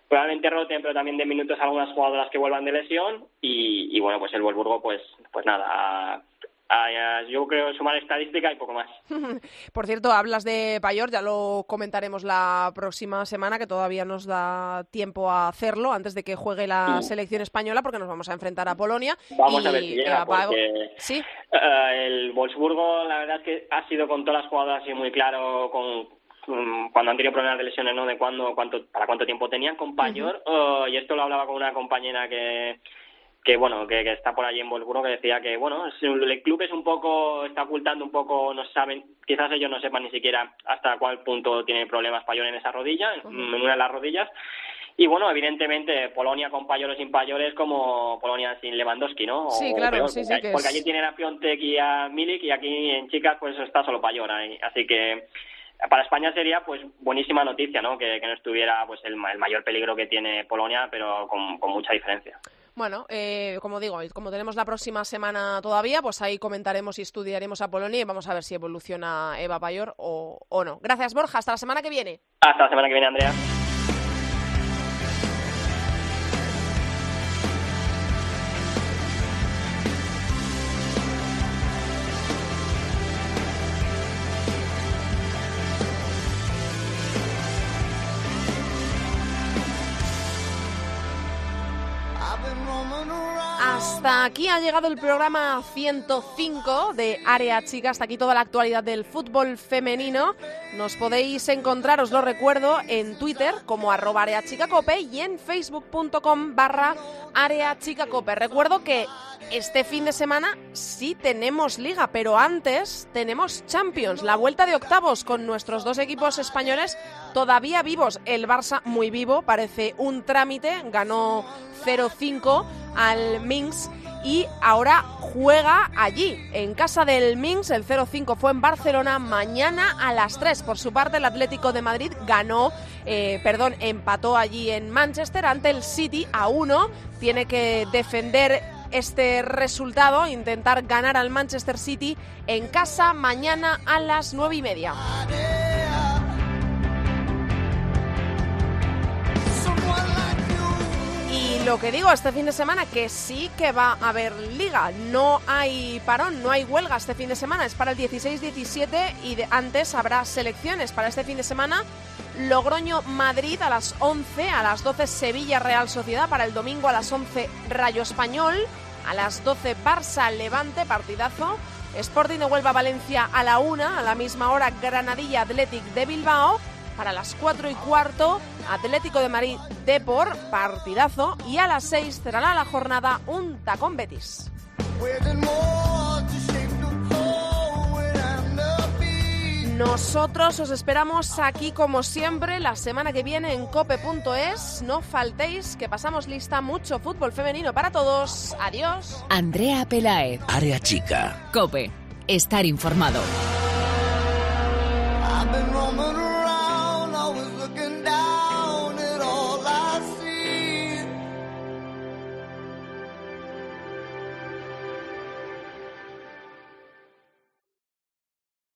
probablemente roten, pero también de minutos algunas jugadoras que vuelvan de lesión y, bueno, pues el Wolfsburgo, pues, pues nada, yo creo sumar estadística y poco más. Por cierto, hablas de Payor, ya lo comentaremos la próxima semana, que todavía nos da tiempo a hacerlo antes de que juegue la selección española, porque nos vamos a enfrentar a Polonia. Vamos a ver si llega, porque ¿Sí? Eh, el Wolfsburgo, la verdad es que ha sido con todas las jugadas y muy claro con cuando han tenido problemas de lesiones, ¿no? De cuándo, cuánto, para cuánto tiempo tenían con Payor, oh, y esto lo hablaba con una compañera que que bueno que, está por allí en Wolfsburgo que decía que bueno el club es un poco está ocultando un poco no saben quizás ellos no sepan ni siquiera hasta cuál punto tiene problemas Payol en esa rodilla en una de las rodillas. Y bueno evidentemente Polonia con Payol o sin Payol es como Polonia sin Lewandowski no sí claro sí, sí, porque, allí tienen a Piontek y a Milik y aquí en chicas pues está solo Payol ahí. Así que para España sería pues buenísima noticia no que, no estuviera pues el, mayor peligro que tiene Polonia pero con mucha diferencia bueno, eh, como digo, como tenemos la próxima semana todavía, pues ahí comentaremos y estudiaremos a Polonia y vamos a ver si evoluciona Eva Payor o, o no. Gracias, Borja. Hasta la semana que viene. Hasta la semana que viene, Andrea. Aquí ha llegado el programa 105 de Área Chica. Hasta aquí toda la actualidad del fútbol femenino. Nos podéis encontrar, os lo recuerdo, en Twitter como arroba areachicacope y en facebook.com barra areachicacope. Recuerdo que este fin de semana sí tenemos liga, pero antes tenemos Champions, la vuelta de octavos con nuestros dos equipos españoles todavía vivos. El Barça muy vivo, parece un trámite, ganó 0-5 al Minsk y ahora juega allí, en casa del Minsk. El 0-5 fue en Barcelona mañana a las 3. Por su parte, el Atlético de Madrid ganó, eh, perdón, empató allí en Manchester ante el City a 1. Tiene que defender este resultado, intentar ganar al Manchester City en casa mañana a las 9 y media. Lo que digo, este fin de semana que sí que va a haber liga. No hay parón, no hay huelga este fin de semana. Es para el 16-17 y antes habrá selecciones para este fin de semana. Logroño Madrid a las 11, a las 12 Sevilla Real Sociedad, para el domingo a las 11 Rayo Español, a las 12 Barça Levante, partidazo. Sporting de Huelva Valencia a la 1, a la misma hora Granadilla Athletic de Bilbao para las 4 y cuarto, Atlético de Madrid Depor, partidazo, y a las 6 cerrará la jornada un tacón Betis. Nosotros os esperamos aquí como siempre la semana que viene en cope.es. No faltéis que pasamos lista mucho fútbol femenino para todos. Adiós. Andrea Pelaez. Área chica. Cope. Estar informado.